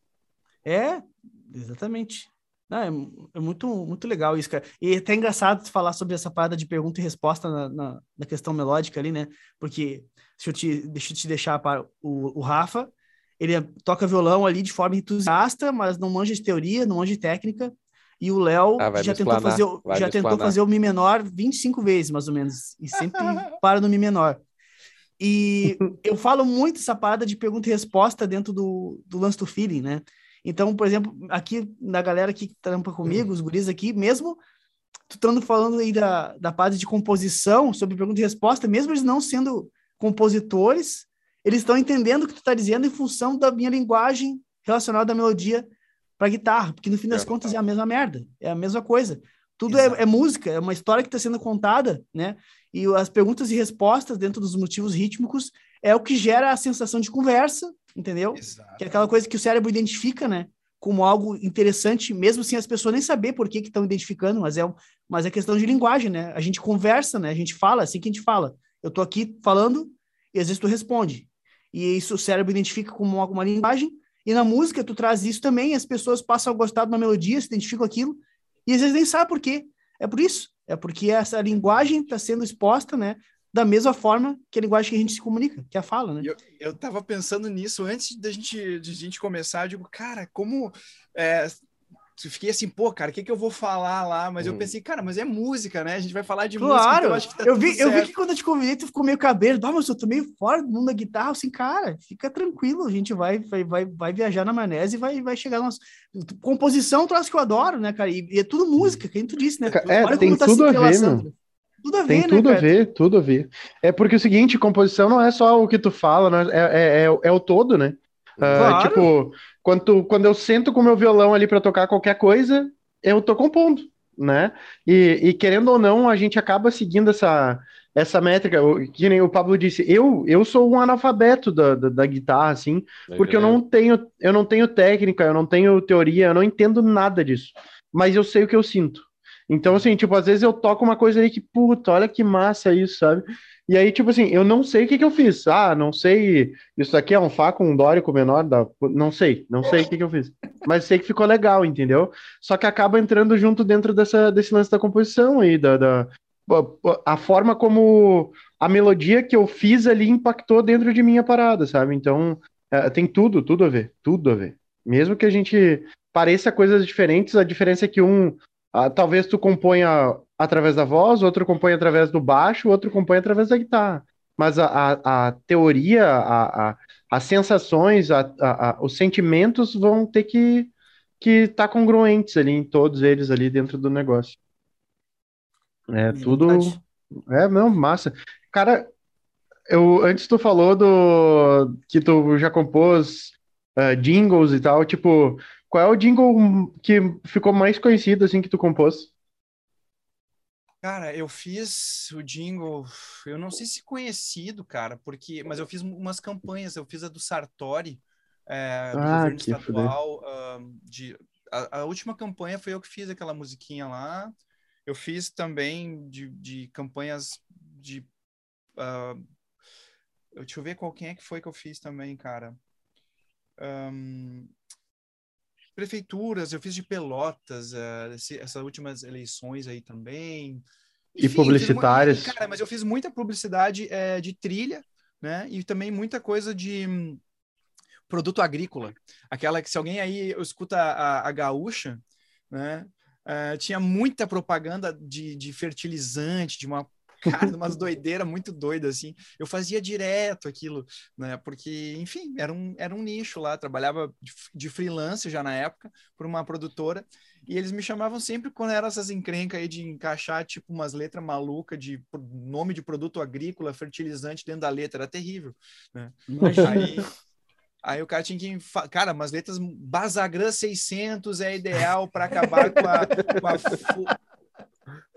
É, exatamente. Não, é, é muito, muito legal isso, cara. E é até engraçado falar sobre essa parada de pergunta e resposta na, na, na questão melódica ali, né? Porque, deixa eu te, deixa eu te deixar para o, o Rafa, ele toca violão ali de forma entusiasta, mas não manja de teoria, não manja de técnica. E o Léo Ah, já tentou, fazer, o- já tentou fazer o Mi menor 25 vezes, mais ou menos. E sempre para no Mi menor. E eu falo muito essa parada de pergunta e resposta dentro do, do lance do feeling, né? Então, por exemplo, aqui na galera que trampa comigo, os guris aqui, mesmo tu estando falando aí da, da parte de composição, sobre pergunta e resposta, mesmo eles não sendo compositores, eles estão entendendo o que tu está dizendo em função da minha linguagem relacionada à melodia para guitarra, porque no fim das É. contas é a mesma merda, é a mesma coisa. Tudo é, é música, é uma história que está sendo contada, né? E as perguntas e respostas dentro dos motivos rítmicos é o que gera a sensação de conversa, entendeu? Exato. Que é aquela coisa que o cérebro identifica, né? Como algo interessante, mesmo sem as pessoas nem saber por que estão identificando, mas é, mas é questão de linguagem, né? A gente conversa, né? A gente fala, é assim que a gente fala. Eu tô aqui falando e às vezes tu responde. E isso o cérebro identifica como uma, uma linguagem. E na música tu traz isso também, as pessoas passam a gostar de uma melodia, se identificam aquilo, e às vezes nem sabem por quê. É por isso. É porque essa linguagem está sendo exposta, né? da mesma forma que a linguagem que a gente se comunica, que é a fala, né? Eu, eu tava pensando nisso antes da gente, de gente começar. Eu digo, cara, como. É, fiquei assim, pô, cara, o que, que eu vou falar lá? Mas hum. eu pensei, cara, mas é música, né? A gente vai falar de claro. música. Então acho que tá eu, vi, eu vi que quando eu te convidei, tu ficou meio cabelo. Ah, mas eu tô meio fora do mundo da guitarra. Assim, cara, fica tranquilo. A gente vai, vai, vai, vai viajar na maionese e vai, vai chegar nossa Composição é um troço que eu adoro, né, cara? E, e é tudo música, que a gente disse, né? É, Olha tem tá tudo a ver, mano. Tudo a ver, tem né, tudo cara? a ver, tudo a ver. É porque é o seguinte, composição não é só o que tu fala, né? é, é, é, é o todo, né? Uh, claro. Tipo, quando, tu, quando eu sento com o meu violão ali para tocar qualquer coisa, eu tô compondo, né? E, e, querendo ou não, a gente acaba seguindo essa, essa métrica. Que nem o Pablo disse, eu, eu sou um analfabeto da, da, da guitarra, assim, porque eu não tenho eu não tenho técnica, eu não tenho teoria, eu não entendo nada disso. Mas eu sei o que eu sinto. Então, assim, tipo, às vezes eu toco uma coisa aí que, puta, olha que massa isso, sabe? E aí, tipo assim, eu não sei o que, que eu fiz. Ah, não sei. Isso aqui é um Fá com um dórico menor? Da... Não sei, não sei o que, que eu fiz. Mas sei que ficou legal, entendeu? Só que acaba entrando junto dentro dessa, desse lance da composição aí, da, da, a forma como a melodia que eu fiz ali impactou dentro de minha parada, sabe? Então, é, tem tudo, tudo a ver, tudo a ver. Mesmo que a gente pareça coisas diferentes, a diferença é que um, ah, talvez tu componha através da voz, outro compõe através do baixo, outro compõe através da guitarra. Mas a, a, a teoria, a, a, as sensações, a, a, os sentimentos vão ter que que estar tá congruentes ali em todos eles ali dentro do negócio. É, é tudo. É, não, massa. Cara, eu antes tu falou do que tu já compôs uh, jingles e tal, tipo, qual é o jingle que ficou mais conhecido assim que tu compôs? Cara, eu fiz o jingle, eu não sei se conhecido, cara, porque, mas eu fiz umas campanhas, eu fiz a do Sartori, é, do ah, governo estadual, uh, de, a, a, última campanha foi eu que fiz aquela musiquinha lá, eu fiz também de, de campanhas de, uh, deixa eu ver qual quem é que foi que eu fiz também, cara. Um, prefeituras, eu fiz de Pelotas, uh, esse, essas últimas eleições aí também. Enfim, e publicitárias. cara, mas eu fiz muita publicidade é, de trilha, né? E também muita coisa de hum, produto agrícola. Aquela que se alguém aí escuta a, a gaúcha, né? Uh, tinha muita propaganda de, de fertilizante, de uma cara, umas doideiras muito doidas, assim. Eu fazia direto aquilo, né? Porque, enfim, era um, era um nicho lá. Trabalhava de, de freelance já na época, por uma produtora. E eles me chamavam sempre quando eram essas encrencas aí de encaixar, tipo, umas letras malucas de nome de produto agrícola, fertilizante dentro da letra. Era terrível, né? Aí... Aí o cara tinha que. Cara, umas letras Basagran 600 é ideal para acabar com a, com a,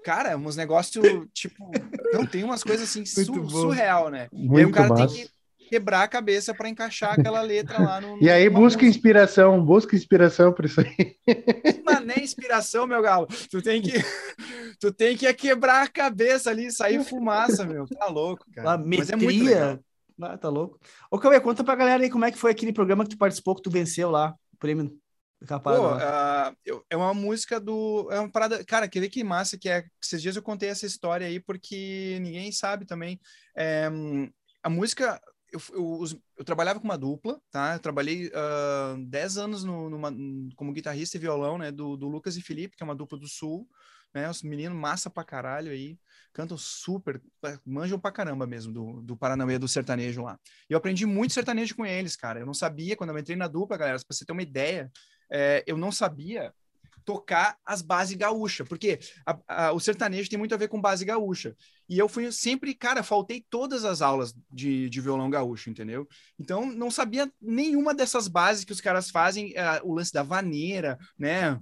Cara, uns negócios, tipo. Não, tem umas coisas assim su surreal, né? Muito e aí o cara massa. tem que quebrar a cabeça para encaixar aquela letra lá no. E aí busca música. inspiração, busca inspiração por isso aí. Mas nem inspiração, meu galo. Tu tem que, tu tem que quebrar a cabeça ali, sair fumaça, meu. Tá louco, cara. Metria... Mas é muito legal. Ah, tá louco. Ô, Cauê, conta pra galera aí como é que foi aquele programa que tu participou, que tu venceu lá, o prêmio Capaz, Pô, uh, eu, é uma música do. É uma parada. Cara, queria que massa que é. Esses dias eu contei essa história aí porque ninguém sabe também. É, a música. Eu, eu, eu, trabalhava com uma dupla, tá? Eu trabalhei uh, 10 anos no, numa, como guitarrista e violão, né? Do, do Lucas e Felipe, que é uma dupla do Sul, né? Os meninos massa pra caralho aí, cantam super, manjam pra caramba mesmo do, do Paranauê, do sertanejo lá. E eu aprendi muito sertanejo com eles, cara. Eu não sabia, quando eu entrei na dupla, galera, pra você ter uma ideia, é, eu não sabia tocar as bases gaúcha, porque a, a, o sertanejo tem muito a ver com base gaúcha. E eu fui sempre, cara, faltei todas as aulas de, de violão gaúcho, entendeu? Então, não sabia nenhuma dessas bases que os caras fazem, uh, o lance da vaneira, né?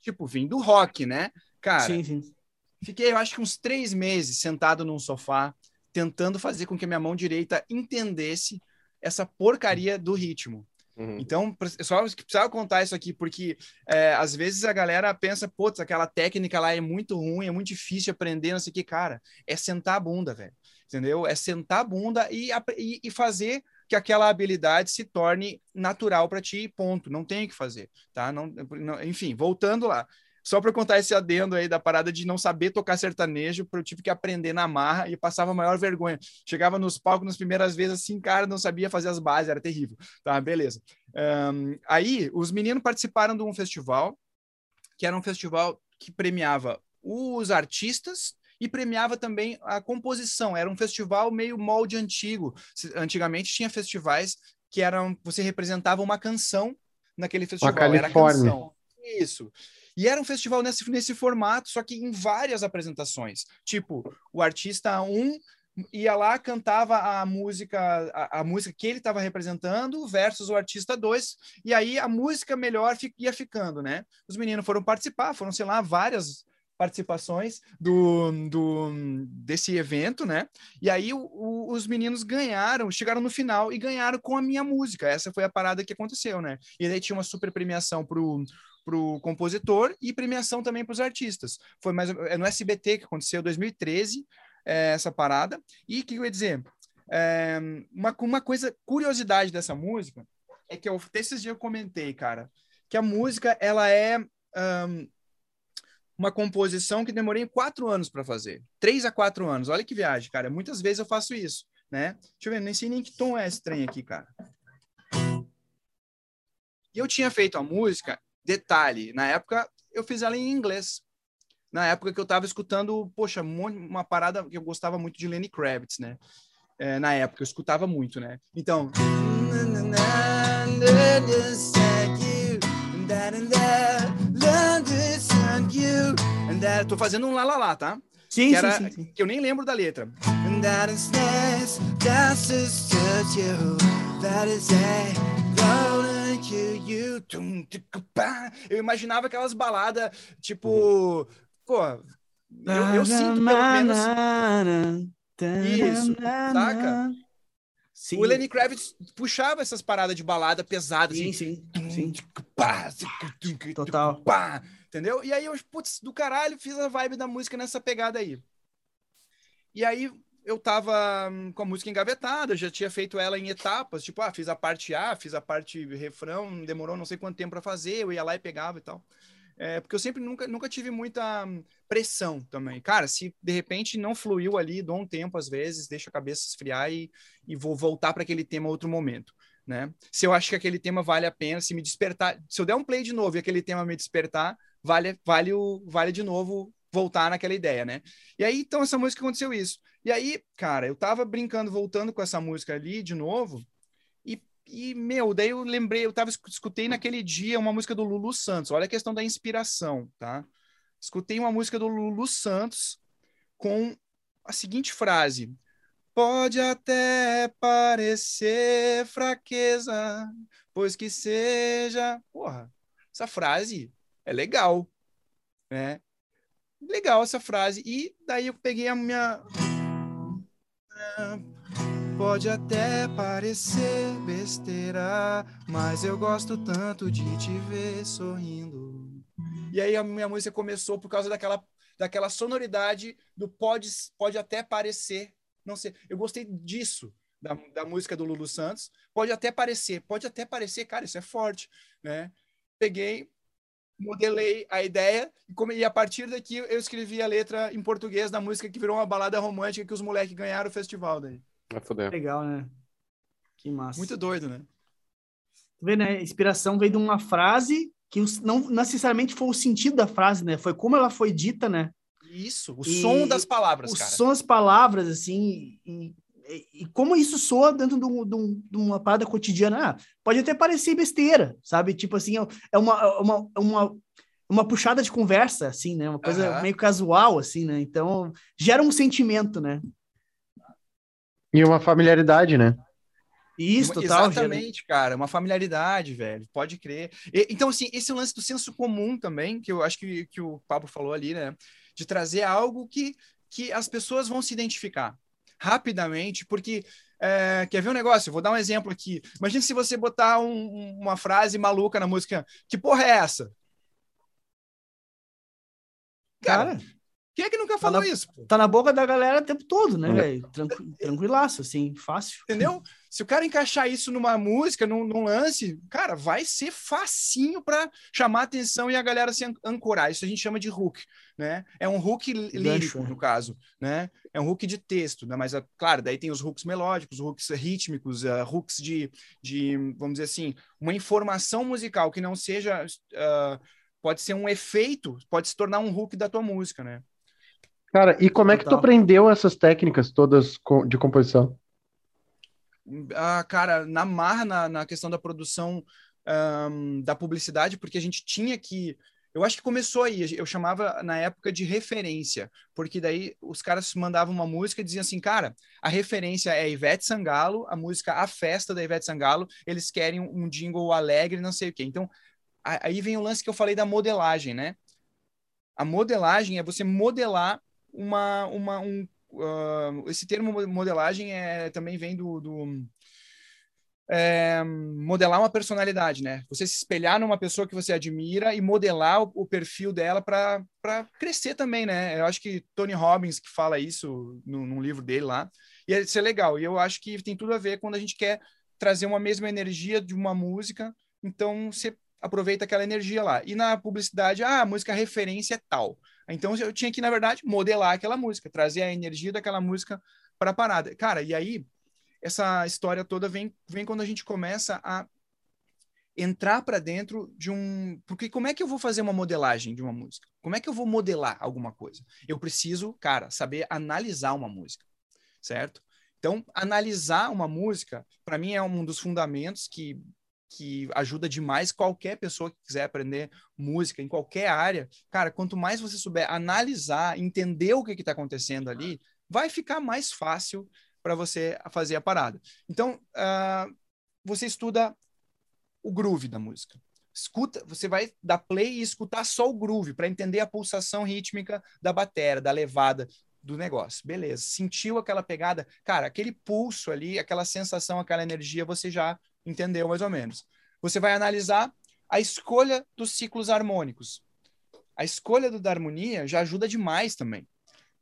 Tipo, vim do rock, né? Cara, sim, sim. fiquei, eu acho que uns três meses sentado num sofá, tentando fazer com que a minha mão direita entendesse essa porcaria do ritmo. Uhum. Então, só precisava contar isso aqui, porque é, às vezes a galera pensa, putz, aquela técnica lá é muito ruim, é muito difícil aprender, não sei o que, cara. É sentar a bunda, velho. Entendeu? É sentar a bunda e, e, e fazer que aquela habilidade se torne natural para ti, ponto. Não tem o que fazer, tá? Não, não, enfim, voltando lá. Só para contar esse adendo aí da parada de não saber tocar sertanejo, eu tive que aprender na marra e passava a maior vergonha. Chegava nos palcos nas primeiras vezes assim, cara, não sabia fazer as bases, era terrível. Tá, beleza. Um, aí, os meninos participaram de um festival, que era um festival que premiava os artistas e premiava também a composição. Era um festival meio molde antigo. Antigamente tinha festivais que eram você representava uma canção naquele festival. Era canção. Isso. E era um festival nesse, nesse formato, só que em várias apresentações. Tipo, o artista 1 um ia lá, cantava a música, a, a música que ele estava representando versus o artista 2, e aí a música melhor ia ficando, né? Os meninos foram participar, foram, sei lá, várias participações do, do desse evento, né? E aí o, o, os meninos ganharam, chegaram no final e ganharam com a minha música. Essa foi a parada que aconteceu, né? E daí tinha uma super premiação pro pro compositor e premiação também para os artistas. Foi mais é no SBT que aconteceu 2013 é, essa parada. E o que eu ia dizer? É, uma, uma coisa, curiosidade dessa música é que eu, esses dias eu comentei, cara, que a música ela é um, uma composição que demorei quatro anos para fazer. Três a quatro anos. Olha que viagem, cara. Muitas vezes eu faço isso, né? Deixa eu ver, nem sei nem que tom é esse trem aqui, cara. E eu tinha feito a música, detalhe, na época eu fiz ela em inglês. Na época que eu estava escutando, poxa, uma parada que eu gostava muito de Lenny Kravitz, né? É, na época, eu escutava muito, né? Então. Tô fazendo um lá lá lá, tá? Sim, que, era, sim, sim, que eu nem lembro da letra. Eu imaginava aquelas baladas, tipo, pô, eu, eu sinto pelo menos. Isso, saca? Sim. O Lenny Kravitz puxava essas paradas de balada pesada, sim, assim. Sim, sim. Total. Entendeu? E aí eu, putz, do caralho, fiz a vibe da música nessa pegada aí. E aí eu tava hum, com a música engavetada, já tinha feito ela em etapas, tipo, ah, fiz a parte A, fiz a parte refrão, demorou não sei quanto tempo para fazer, eu ia lá e pegava e tal. É, porque eu sempre nunca, nunca tive muita hum, pressão também. Cara, se de repente não fluiu ali, dou um tempo às vezes, deixo a cabeça esfriar e, e vou voltar para aquele tema outro momento. Né? Se eu acho que aquele tema vale a pena, se me despertar, se eu der um play de novo e aquele tema me despertar, vale, vale, o, vale de novo voltar naquela ideia, né? E aí, então, essa música aconteceu isso. E aí, cara, eu tava brincando, voltando com essa música ali de novo, e, e meu, daí eu lembrei, eu tava, escutei naquele dia uma música do Lulu Santos, olha a questão da inspiração, tá? Escutei uma música do Lulu Santos com a seguinte frase: Pode até parecer fraqueza, pois que seja. Porra, essa frase é legal, né? Legal essa frase. E daí eu peguei a minha. Pode até parecer besteira, mas eu gosto tanto de te ver sorrindo. E aí a minha música começou por causa daquela, daquela sonoridade do pode, pode até parecer. Não sei, eu gostei disso, da, da música do Lulu Santos. Pode até parecer, pode até parecer, cara, isso é forte, né? Peguei, modelei a ideia e, e a partir daqui eu escrevi a letra em português da música que virou uma balada romântica que os moleques ganharam o festival daí. Vai foder. Legal, né? Que massa. Muito doido, né? Tu vê, né? Inspiração veio de uma frase que não necessariamente foi o sentido da frase, né? Foi como ela foi dita, né? Isso, o e, som das palavras, o cara. O som das palavras, assim, e, e como isso soa dentro de, um, de, uma parada cotidiana, ah, pode até parecer besteira, sabe? Tipo assim, é uma, é uma, é uma, uma puxada de conversa, assim, né? Uma coisa uhum. meio casual, assim, né? Então, gera um sentimento, né? E uma familiaridade, né? Isso, total. Exatamente, gera... cara. Uma familiaridade, velho. Pode crer. E, então, assim, esse lance do senso comum também, que eu acho que, que o Pablo falou ali, né? De trazer algo que, que as pessoas vão se identificar rapidamente, porque é, quer ver um negócio? vou dar um exemplo aqui. Imagina se você botar um, uma frase maluca na música. Que porra é essa? Cara, quem é que nunca tá falou tá na, isso? Pô? Tá na boca da galera o tempo todo, né, velho? Tranqu, tranquilaço, assim, fácil. Entendeu? Se o cara encaixar isso numa música, num, num lance, cara, vai ser facinho para chamar atenção e a galera se ancorar. Isso a gente chama de hook, né? É um hook lírico, no caso, né? É um hook de texto, né? Mas, ah, claro, daí tem os hooks melódicos, hooks rítmicos, uh, hooks de, de, vamos dizer assim, uma informação musical que não seja... Uh, pode ser um efeito, pode se tornar um hook da tua música, né? Cara, e como é que tu aprendeu essas técnicas todas de composição? Ah, cara, na marra, na, na questão da produção um, da publicidade, porque a gente tinha que. Eu acho que começou aí, eu chamava na época de referência, porque daí os caras mandavam uma música e diziam assim, cara, a referência é Ivete Sangalo, a música A Festa da Ivete Sangalo, eles querem um jingle alegre, não sei o quê. Então, aí vem o lance que eu falei da modelagem, né? A modelagem é você modelar uma, uma, um, uh, esse termo modelagem é, também vem do, do é, modelar uma personalidade, né? Você se espelhar numa pessoa que você admira e modelar o, o perfil dela para crescer também, né? Eu acho que Tony Robbins que fala isso no, num livro dele lá, e isso é legal. E eu acho que tem tudo a ver quando a gente quer trazer uma mesma energia de uma música, então você aproveita aquela energia lá. E na publicidade, ah, a música referência é tal. Então eu tinha que, na verdade, modelar aquela música, trazer a energia daquela música para a parada. Cara, e aí essa história toda vem, vem quando a gente começa a entrar para dentro de um. Porque como é que eu vou fazer uma modelagem de uma música? Como é que eu vou modelar alguma coisa? Eu preciso, cara, saber analisar uma música, certo? Então, analisar uma música, para mim, é um dos fundamentos que que ajuda demais qualquer pessoa que quiser aprender música em qualquer área. Cara, quanto mais você souber analisar, entender o que está acontecendo ali, vai ficar mais fácil para você fazer a parada. Então, uh, você estuda o groove da música. Escuta, você vai dar play e escutar só o groove para entender a pulsação rítmica da bateria, da levada do negócio. Beleza, sentiu aquela pegada, cara, aquele pulso ali, aquela sensação, aquela energia, você já entendeu mais ou menos. Você vai analisar a escolha dos ciclos harmônicos. A escolha do, da harmonia já ajuda demais também,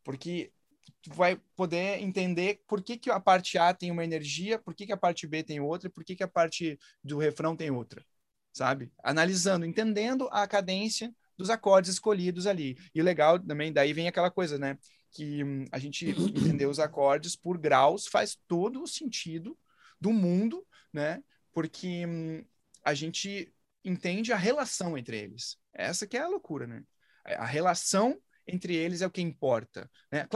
porque vai poder entender por que, que a parte A tem uma energia, por que, que a parte B tem outra, por que, que a parte do refrão tem outra, sabe? Analisando, entendendo a cadência dos acordes escolhidos ali. E legal também, daí vem aquela coisa, né? Que hum, a gente entender os acordes por graus faz todo o sentido do mundo, né? porque hum, a gente entende a relação entre eles. Essa que é a loucura, né? A relação entre eles é o que importa. Né?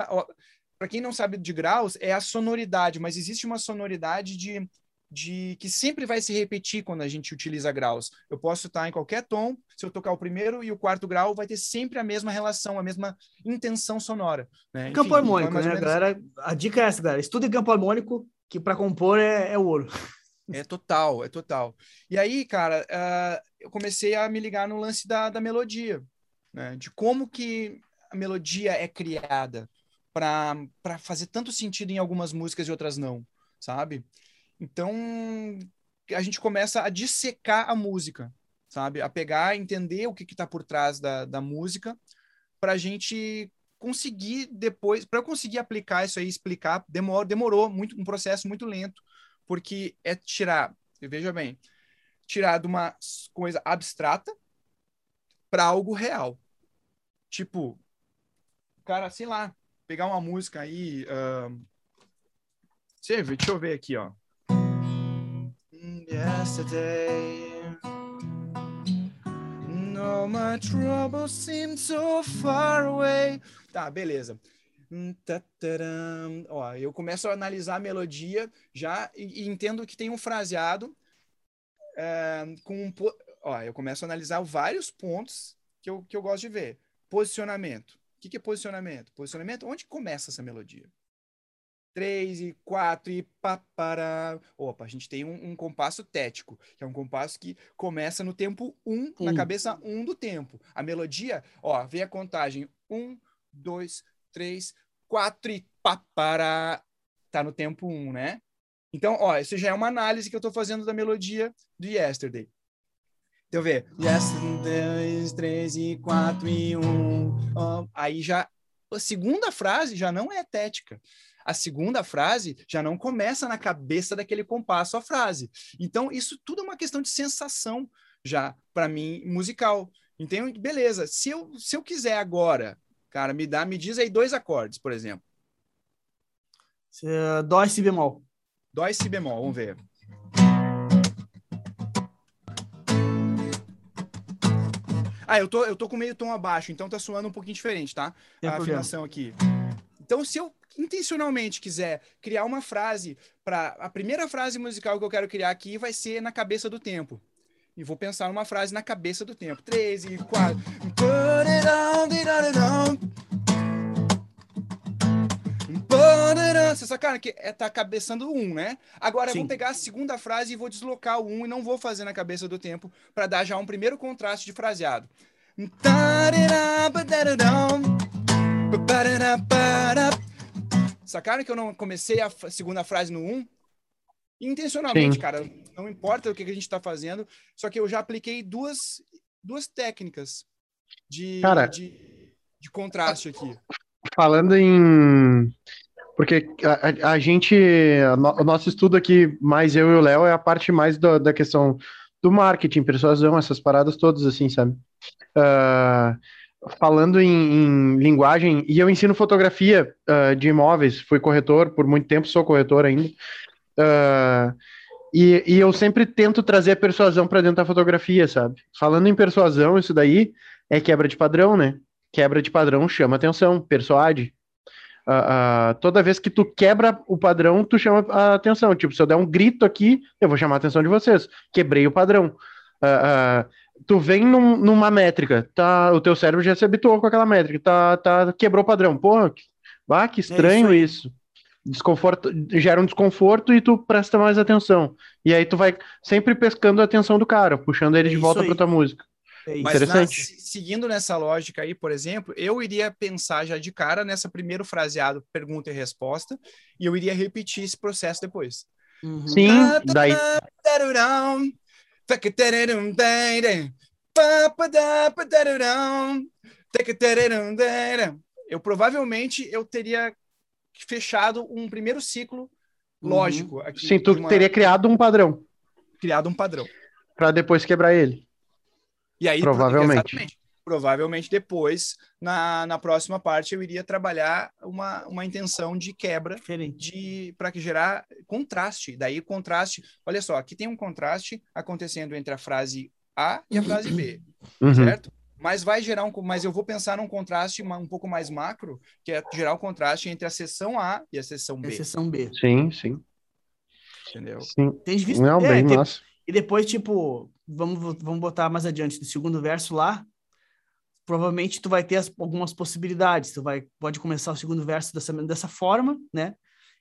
Para quem não sabe de graus, é a sonoridade, mas existe uma sonoridade de, de que sempre vai se repetir quando a gente utiliza graus. Eu posso estar em qualquer tom, se eu tocar o primeiro e o quarto grau, vai ter sempre a mesma relação, a mesma intenção sonora. Né? Campo Enfim, harmônico, então é né, galera? A dica é essa, galera. Estude campo harmônico, que para compor é, é ouro. É total, é total. E aí, cara, uh, eu comecei a me ligar no lance da, da melodia, né? De como que a melodia é criada para fazer tanto sentido em algumas músicas e outras não, sabe? Então, a gente começa a dissecar a música, sabe? A pegar, entender o que está por trás da, da música, para a gente conseguir depois, para eu conseguir aplicar isso aí, explicar, demorou, demorou muito, um processo muito lento, porque é tirar, veja bem, tirar de uma coisa abstrata para algo real. Tipo, cara, sei lá, pegar uma música aí. Uh... Deixa eu ver aqui, ó. Yesterday, no, my troubles seem so far away. Tá, beleza. Hum, Ó, eu começo a analisar a melodia já e, e entendo que tem um fraseado é, com um, ó, eu começo a analisar vários pontos que eu, que eu gosto de ver. Posicionamento. O que, que é posicionamento? Posicionamento, onde começa essa melodia? Três e quatro e papará. Opa, a gente tem um, um, compasso tético, que é um compasso que começa no tempo um, um. na cabeça um do tempo. A melodia, ó, vem a contagem um, dois, três, quatro e para. Tá no tempo um, né? Então, ó, isso já é uma análise que eu tô fazendo da melodia do Yesterday. Então, ver. Yesterday, três e quatro e um. Ó, aí já. A segunda frase já não é tética. a segunda frase já não começa na cabeça daquele compasso a frase. Então, isso tudo é uma questão de sensação já, para mim, musical. Então, beleza, se eu, se eu quiser agora, cara, me dá, me diz aí dois acordes, por exemplo. Dó e si bemol. Dó e si bemol, vamos ver. Ah, eu tô, eu tô com meio tom abaixo, então tá soando um pouquinho diferente, tá? Tem a problema. afinação aqui. Então, se eu intencionalmente quiser criar uma frase para a primeira frase musical que eu quero criar aqui vai ser na cabeça do tempo. E vou pensar numa frase na cabeça do tempo. Três e quatro. Você sacaram que é, tá cabeçando um, né? Agora eu Sim. vou pegar a segunda frase e vou deslocar o um e não vou fazer na cabeça do tempo para dar já um primeiro contraste de fraseado. Sacaram que eu não comecei a segunda frase no 1? Intencionalmente, Sim. cara. Não importa o que que a gente está fazendo, só que eu já apliquei duas, duas técnicas de, Cara. de, de contraste aqui. Falando em. Porque a, a- gente. a no- o nosso estudo aqui, mais eu e o Léo, é a parte mais da, da questão do marketing, persuasão, essas paradas todas, assim, sabe? Ah, falando em, em linguagem, e eu ensino fotografia ah, de imóveis, fui corretor por muito tempo, sou corretor ainda. Ah, e, e eu sempre tento trazer a persuasão para dentro da fotografia, sabe? Falando em persuasão, isso daí é quebra de padrão, né? Quebra de padrão chama atenção, persuade. Ah, ah, toda vez que tu quebra o padrão, tu chama a atenção. Tipo, se eu der um grito aqui, eu vou chamar a atenção de vocês. Quebrei o padrão. Tu vem num- numa métrica, tá? O teu cérebro já se habituou com aquela métrica, tá, tá, quebrou o padrão. Porra, que, ah, que estranho aí. isso. Desconforto, gera um desconforto e tu presta mais atenção. E aí tu vai sempre pescando a atenção do cara, puxando ele É de isso volta pra tua música. É. Mas na- Interessante. se- seguindo nessa lógica aí, por exemplo, eu iria pensar já de cara nessa primeiro fraseado pergunta e resposta, e eu iria repetir esse processo depois. Uhum. Sim, daí Eu provavelmente eu teria fechado um primeiro ciclo Uhum. lógico aqui, sim, tu uma- teria criado um padrão criado um padrão. pra depois quebrar ele. E aí, Provavelmente. Provavelmente depois, na, na próxima parte, eu iria trabalhar uma, uma intenção de quebra Diferente. para que gerar contraste. Daí contraste, olha só, aqui tem um contraste acontecendo entre a frase A e a frase B, Uhum. certo? Mas vai gerar um, mas eu vou pensar num contraste um pouco mais macro, que é gerar o contraste entre a seção A e a seção B, Exceção B. Sim, sim, entendeu? sim. Tem visto? Não, é, bem tem- massa. E depois, tipo, vamos, vamos botar mais adiante, no segundo verso lá, provavelmente tu vai ter as- algumas possibilidades. Tu vai, pode começar o segundo verso dessa, dessa forma, né?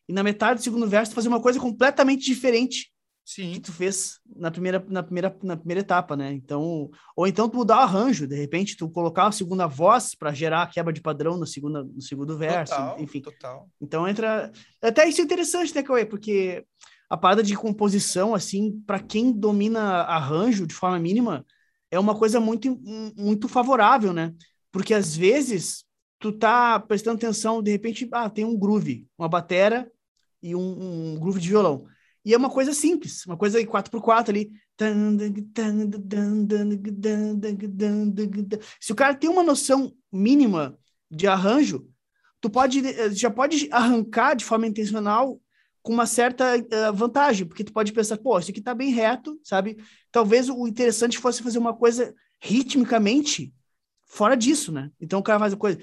E na metade do segundo verso fazer uma coisa completamente diferente que Sim, tu fez na primeira, na primeira, na primeira etapa, né? Então, ou então tu mudar o arranjo, de repente tu colocar a segunda voz para gerar a quebra de padrão no segundo, no segundo verso, total, enfim. total. Então entra. Até isso é interessante, né, Cauê? Porque a parada de composição, assim, para quem domina arranjo de forma mínima, é uma coisa muito, muito favorável, né? Porque às vezes tu tá prestando atenção, de repente, ah, tem um groove, uma batera e um, um groove de violão. E é uma coisa simples, uma coisa em 4x4 ali. Se o cara tem uma noção mínima de arranjo, tu pode já pode arrancar de forma intencional com uma certa eh, vantagem, porque tu pode pensar, pô, isso aqui tá bem reto, sabe? Talvez o interessante fosse fazer uma coisa ritmicamente fora disso, né? Então o cara faz a coisa.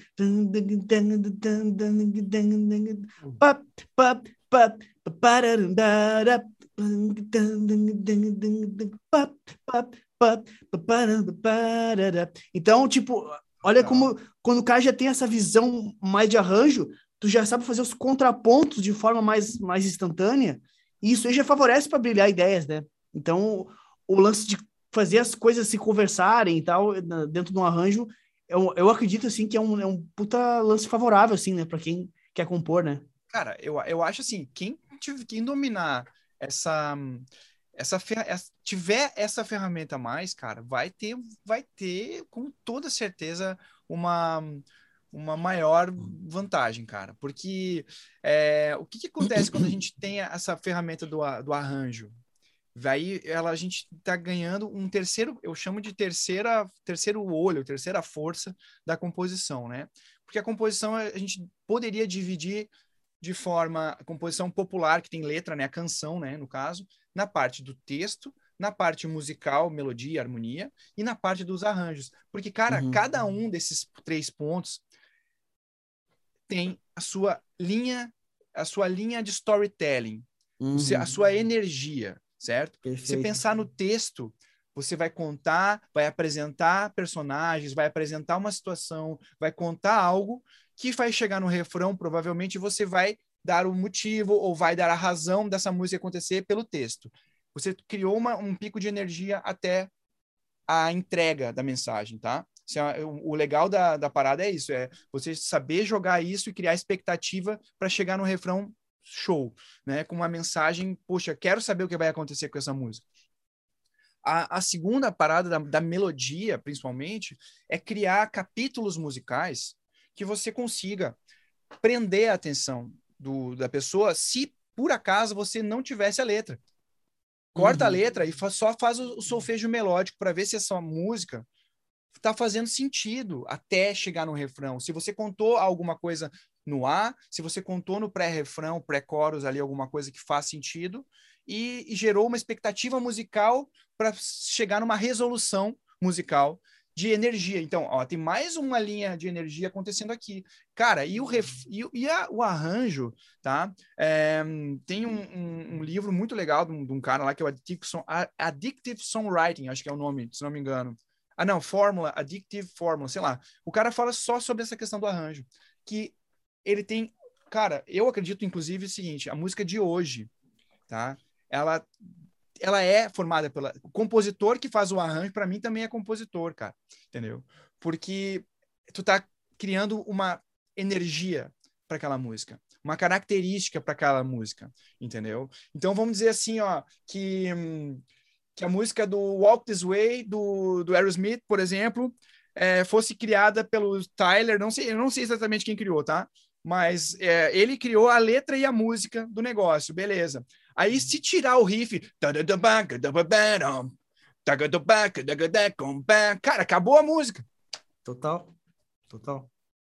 Então, tipo, olha Tá. como quando o cara já tem essa visão mais de arranjo, tu já sabe fazer os contrapontos de forma mais, mais instantânea, e isso aí já favorece para brilhar ideias, né? Então, o lance de fazer as coisas se conversarem e tal, dentro de um arranjo, eu, eu acredito, assim, que é um, é um puta lance favorável, assim, né, para quem quer compor, né? Cara, eu, eu acho assim, quem, quem dominar essa, essa, essa- tiver essa ferramenta mais, cara, vai ter, vai ter com toda certeza uma, uma maior vantagem, cara. Porque é, o que, que acontece quando a gente tem essa ferramenta do, do arranjo? Aí ela, a gente está ganhando um terceiro, eu chamo de terceira, terceiro olho, terceira força da composição, né? Porque a composição a gente poderia dividir de forma a composição popular que tem letra, né, a canção, né, no caso, na parte do texto, na parte musical, melodia, harmonia e na parte dos arranjos. Porque cara, uhum. cada um desses três pontos tem a sua linha, a sua linha de storytelling, uhum. a sua energia certo? Perfeito. Se pensar no texto, você vai contar, vai apresentar personagens, vai apresentar uma situação, vai contar algo que vai chegar no refrão, provavelmente você vai dar o motivo ou vai dar a razão dessa música acontecer pelo texto. Você criou uma, um pico de energia até a entrega da mensagem, tá? É, o legal da, da parada é isso, é você saber jogar isso e criar expectativa para chegar no refrão show, né? Com uma mensagem, poxa, quero saber o que vai acontecer com essa música. A, a segunda parada da, da melodia, principalmente, é criar capítulos musicais que você consiga prender a atenção do, da pessoa se por acaso você não tivesse a letra. Corta uhum. a letra e fa só faz o, o solfejo melódico para ver se essa música está fazendo sentido até chegar no refrão. Se você contou alguma coisa no A, se você contou no pré-refrão, pré-coros ali alguma coisa que faz sentido e, e gerou uma expectativa musical para chegar numa resolução musical de energia. Então, ó, tem mais uma linha de energia acontecendo aqui. Cara, e o, ref... e, e a, o arranjo, tá? É, tem um, um, um, livro muito legal de um, de um, cara lá que é o Addictive, Song... Addictive Songwriting, acho que é o nome, se não me engano. Ah, não, Fórmula, Addictive Fórmula, sei lá. O cara fala só sobre essa questão do arranjo. Que ele tem. Cara, eu acredito, inclusive, o seguinte: a música de hoje, tá? Ela, ela é formada pela. O compositor que faz o arranjo, para mim, também é compositor, cara. Entendeu? Porque tu tá criando uma energia para aquela música, uma característica para aquela música, entendeu? Então vamos dizer assim, ó, que que a música do Walk This Way do, do Aerosmith, por exemplo, é, fosse criada pelo Tyler, não sei, eu não sei exatamente quem criou, tá? Mas é, ele criou a letra e a música do negócio, beleza. Aí, se tirar o riff, cara, acabou a música. Total, total.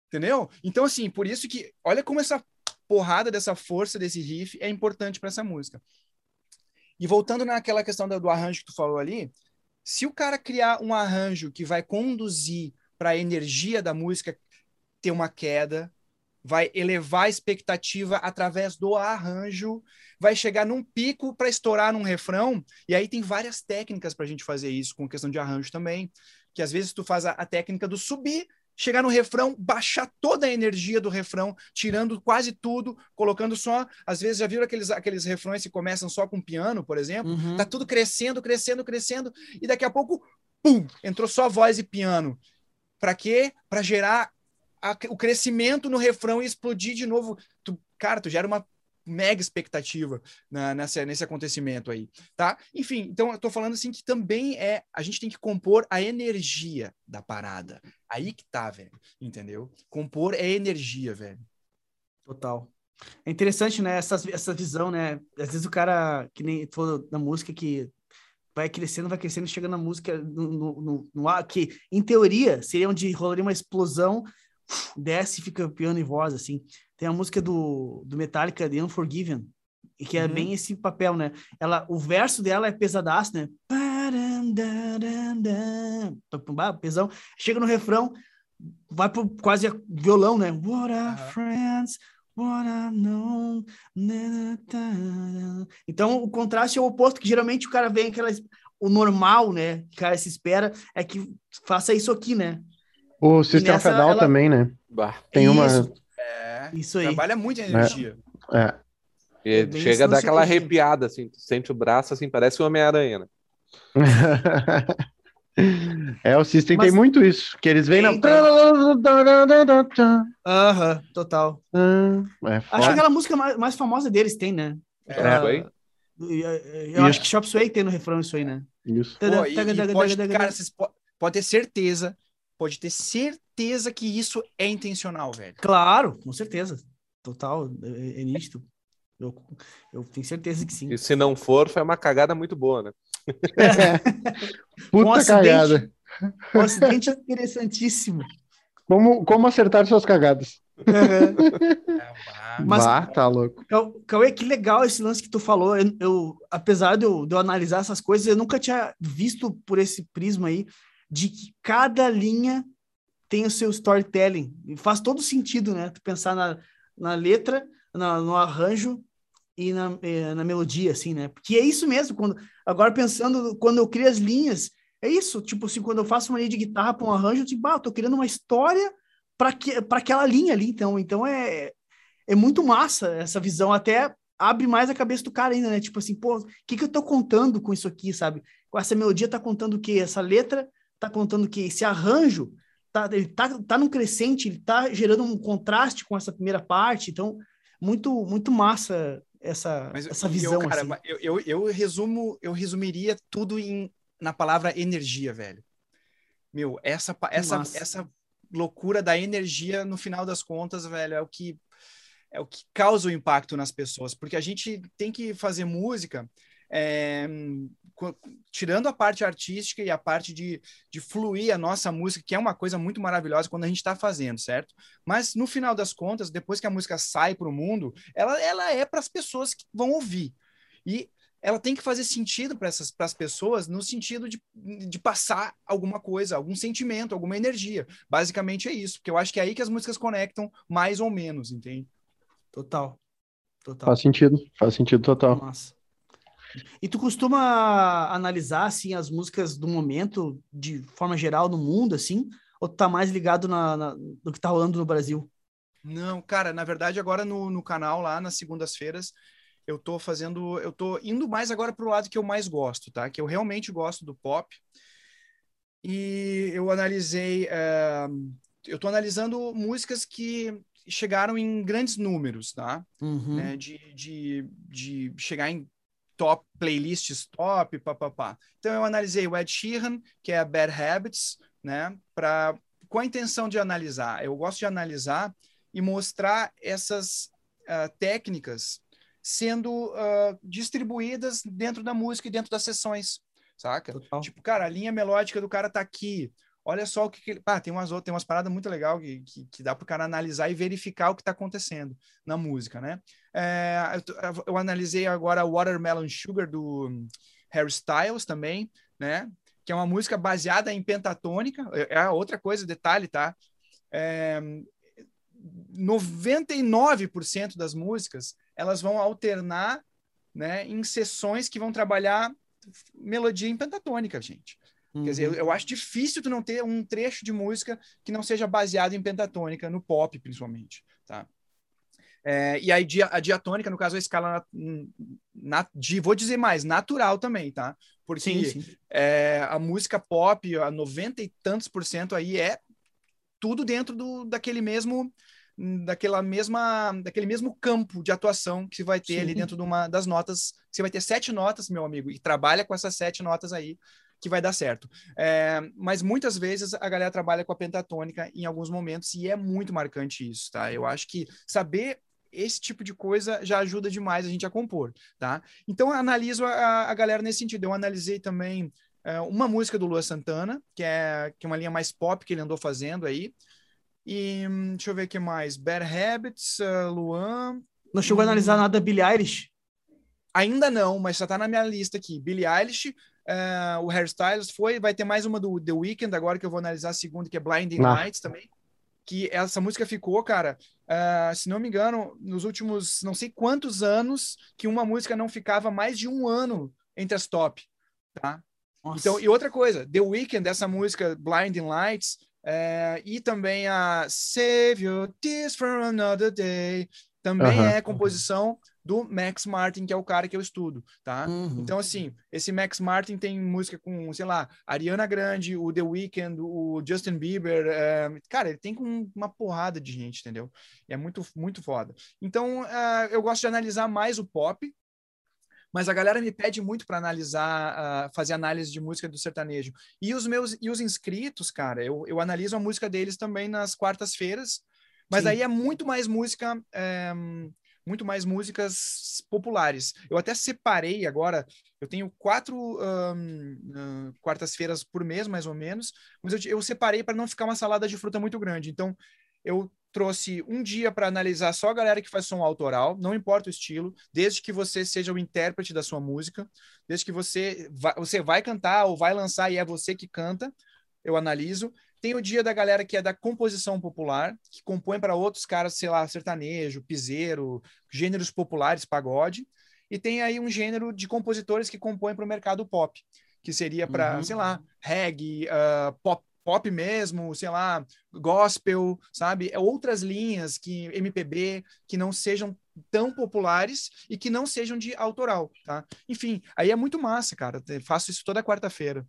Entendeu? Então, assim, por isso que, olha como essa porrada dessa força desse riff é importante para essa música. E voltando naquela questão do, do arranjo que tu falou ali, se o cara criar um arranjo que vai conduzir para a energia da música ter uma queda, vai elevar a expectativa através do arranjo, vai chegar num pico para estourar num refrão, e aí tem várias técnicas para a gente fazer isso, com questão de arranjo também, que às vezes tu faz a, a técnica do subir, chegar no refrão, baixar toda a energia do refrão, tirando quase tudo, colocando só. Às vezes já viram aqueles, aqueles refrões que começam só com piano, por exemplo? Uhum. Tá tudo crescendo, crescendo, crescendo, e daqui a pouco, pum, entrou só voz e piano. Para quê? Para gerar a, o crescimento no refrão e explodir de novo. Tu, cara, tu gera uma mega expectativa na, nessa, nesse acontecimento aí, tá? Enfim, então eu tô falando assim que também é, a gente tem que compor a energia da parada. Aí que tá, velho, entendeu? Compor é energia, velho. Total. É interessante, né, essa, essa visão, né? Às vezes o cara, que nem falou da música, que vai crescendo, vai crescendo, chega na música no, no, no, no, que em teoria seria onde rolaria uma explosão desce e fica piano e voz, assim. Tem a música do, do Metallica, The Unforgiven, que é uhum. bem esse papel, né? Ela, o verso dela é pesadaço, né? Pesão. Chega no refrão, vai pro quase violão, né? What uhum. friends? What I know. Então, o contraste é o oposto, que geralmente o cara vem aquela... O normal, né? Que o cara se espera é que faça isso aqui, né? O System of ela... também, né? Bah. Tem isso. uma. É, isso aí. Trabalha muito a energia. É. é. é chega a dar aquela arrepiada, assim, tu sente o braço assim, parece o Homem-Aranha, né? é, o System Mas... tem muito isso, que eles vêm na. Aham, uhum, total. É acho que aquela música mais, mais famosa deles tem, né? É, é. Eu, eu acho que Shop Sway tem no refrão isso aí, né? Isso. Pô, e, e pode, cara, vocês podem ter certeza pode ter certeza que isso é intencional, velho. Claro, com certeza. Total, é, é nítido. Eu, eu tenho certeza que sim. E se não for, foi uma cagada muito boa, né? Puta Um acidente. cagada. Um acidente interessantíssimo. Como, como acertar suas cagadas? Mas- Bah, tá louco. Cau- Cauê, que legal esse lance que tu falou. Eu, eu- apesar de eu, de eu analisar essas coisas, eu nunca tinha visto por esse prisma aí de que cada linha tem o seu storytelling. E faz todo sentido, né? Tu pensar na, na letra, na- no arranjo e na, eh, na melodia, assim, né? Porque é isso mesmo. Quando, agora pensando, quando eu crio as linhas, é isso. Tipo assim, quando eu faço uma linha de guitarra para um arranjo, eu digo, eu tô criando uma história para que, para aquela linha ali. Então, então é, é muito massa essa visão, até abre mais a cabeça do cara ainda, né? Tipo assim, pô, o que, que eu tô contando com isso aqui, sabe? Essa melodia tá contando o quê? Essa letra tá contando o quê? Esse arranjo tá, ele tá, tá num crescente, ele tá gerando um contraste com essa primeira parte, então muito muito massa essa, Mas essa eu- visão, cara, assim. eu, eu, eu resumo, eu resumiria tudo em, na palavra energia, velho. Meu, essa, essa, essa loucura da energia, no final das contas, velho, é o que é o que causa o impacto nas pessoas, porque a gente tem que fazer música é, tirando a parte artística e a parte de, de fluir a nossa música, que é uma coisa muito maravilhosa quando a gente está fazendo, certo? Mas no final das contas, depois que a música sai para o mundo, ela, ela é para as pessoas que vão ouvir. E ela tem que fazer sentido para essas pras pessoas no sentido de, de passar alguma coisa, algum sentimento, alguma energia. Basicamente é isso, porque eu acho que é aí que as músicas conectam mais ou menos, entende? Total. Total. Faz sentido, faz sentido total. Massa. E tu costuma analisar assim as músicas do momento de forma geral no mundo assim, ou tu tá mais ligado na, na- no que tá rolando no Brasil? Não, cara, na verdade, agora no, no canal, lá nas segundas-feiras, eu tô fazendo. Eu tô indo mais agora pro lado que eu mais gosto, tá? Que eu realmente gosto do pop. E eu analisei. eh, eu tô analisando músicas que chegaram em grandes números, tá? Uhum. né, de, de, de chegar em top playlists top, papapá. Então eu analisei o Ed Sheeran, que é a Bad Habits, né, para com a intenção de analisar. Eu gosto de analisar e mostrar essas ah, técnicas sendo ah, distribuídas dentro da música e dentro das sessões, saca? Total. Tipo, cara, a linha melódica do cara tá aqui. Olha só o que, que ele. Ah, tem umas outras, tem umas paradas muito legais que, que, que dá pro cara analisar e verificar o que tá acontecendo na música, né? É, eu, eu analisei agora Watermelon Sugar do Harry Styles também, né? Que é uma música baseada em pentatônica. É é outra coisa, detalhe, tá? É, 99% das músicas elas vão alternar, né, em sessões que vão trabalhar melodia em pentatônica, gente. Quer dizer, eu, Uhum. eu acho difícil tu não ter um trecho de música que não seja baseado em pentatônica, no pop, principalmente, tá? É, e aí, dia- a diatônica, no caso, a escala, na, na- de, vou dizer mais, natural também, tá? Porque Sim, sim. é, a música pop, a 90 e tantos por cento aí é tudo dentro do, daquele mesmo daquela mesma daquele mesmo campo de atuação que você vai ter ali Sim. dentro de uma das notas você vai ter sete notas meu amigo e trabalha com essas sete notas aí que vai dar certo É, mas muitas vezes a galera trabalha com a pentatônica em alguns momentos e é muito marcante isso tá eu acho que saber esse tipo de coisa já ajuda demais a gente a compor tá então eu analiso a, a galera nesse sentido eu analisei também é, uma música do Lua Santana, que é, que é uma linha mais pop que ele andou fazendo aí. E hum, deixa eu ver o que mais. Bad Habits, uh, Luan. Não chegou a analisar nada da Billie Eilish? Ainda não, mas já tá na minha lista aqui. Billie Eilish, eh, o Hairstyles foi. Vai ter mais uma do The Weeknd agora que eu vou analisar a segunda, que é Blinding Ah. Lights também. Que essa música ficou, cara, ah, se não me engano, nos últimos não sei quantos anos que uma música não ficava mais de um ano entre as top, tá? Nossa. Então, e outra coisa, The Weeknd, essa música Blinding Lights, é, e também a Save Your Tears for Another Day, também Aham. é composição do Max Martin, que é o cara que eu estudo, tá? Uhum. Então, assim, esse Max Martin tem música com, sei lá, Ariana Grande, o The Weeknd, o Justin Bieber, é, cara, ele tem com uma porrada de gente, entendeu? É muito, muito foda. Então, é, eu gosto de analisar mais o pop, mas a galera me pede muito para analisar, uh, fazer análise de música do sertanejo. E os meus e os inscritos, cara, eu, eu analiso a música deles também nas quartas-feiras, mas Sim. aí é muito mais música. É, muito mais músicas populares. Eu até separei agora, eu tenho quatro um, uh, quartas-feiras por mês, mais ou menos, mas eu, eu separei para não ficar uma salada de fruta muito grande. Então, eu trouxe um dia para analisar só a galera que faz som autoral, não importa o estilo, desde que você seja o intérprete da sua música, desde que você vai, você vai cantar ou vai lançar e é você que canta, eu analiso. Tem o dia da galera que é da composição popular, que compõe para outros caras, sei lá, sertanejo, piseiro, gêneros populares, pagode. E tem aí um gênero de compositores que compõem para o mercado pop, que seria para, uhum. sei lá, reggae, uh, pop pop mesmo, sei lá, gospel, sabe? É outras linhas que MPB que não sejam tão populares e que não sejam de autoral, tá? Enfim, aí é muito massa, cara. Eu faço isso toda quarta-feira.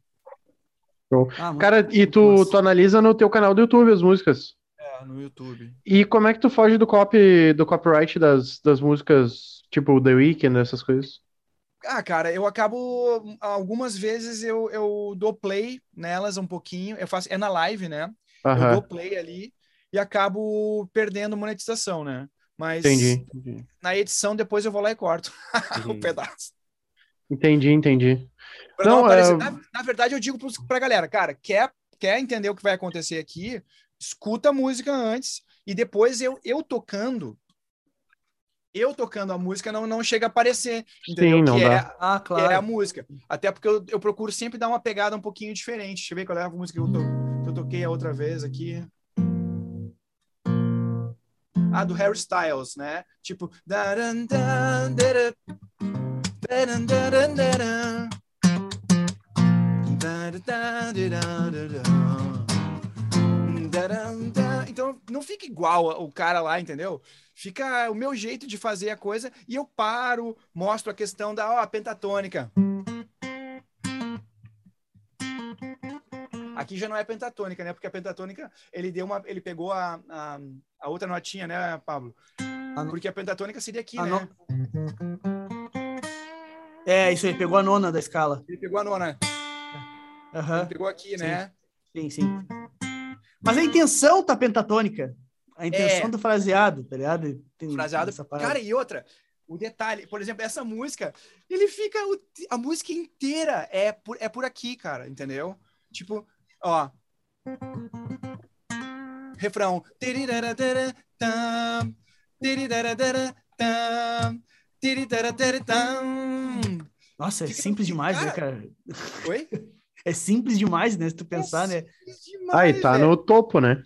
Ah, cara, e tu, tu analisa no teu canal do YouTube as músicas? É, no YouTube. E como é que tu foge do copy, do copyright das, das músicas, tipo The Weeknd, essas coisas? Ah, cara, eu acabo. Algumas vezes eu, eu dou play nelas um pouquinho. Eu faço. É na live, né? Uhum. Eu dou play ali e acabo perdendo monetização, né? Mas entendi, entendi. na edição depois eu vou lá e corto o um pedaço. Entendi, entendi. Não, é... na, na, verdade, eu digo pra galera, cara, quer, quer entender o que vai acontecer aqui? Escuta a música antes e depois eu, eu tocando, eu tocando a música não, não chega a aparecer, entendeu? Sim, não que, dá. É, ah, claro. que é a música. Até porque eu, eu procuro sempre dar uma pegada um pouquinho diferente. Deixa eu ver qual é a música que eu, to, que eu toquei a outra vez aqui. Ah, do Harry Styles, né? Tipo. Então não fica igual o cara lá, entendeu? Fica o meu jeito de fazer a coisa e eu paro, mostro a questão da ó, pentatônica. Aqui já não é pentatônica, né? Porque a pentatônica, ele deu uma, ele pegou a, a, a outra notinha, né, Pablo? Porque a pentatônica seria aqui, a né? No... É, isso aí, pegou a nona da escala. Ele pegou a nona. Uhum. Pegou aqui, sim. né? Sim, sim. Mas a intenção tá pentatônica. A intenção é. do fraseado, tá ligado? Tem fraseado. Cara, e outra, o detalhe, por exemplo, essa música, ele fica. A música inteira é por, é por aqui, cara, entendeu? Tipo, ó. Refrão. Nossa, é simples demais, cara, né, cara? Oi? É simples demais, né? Se tu pensar, é né? Demais, aí tá no topo, né?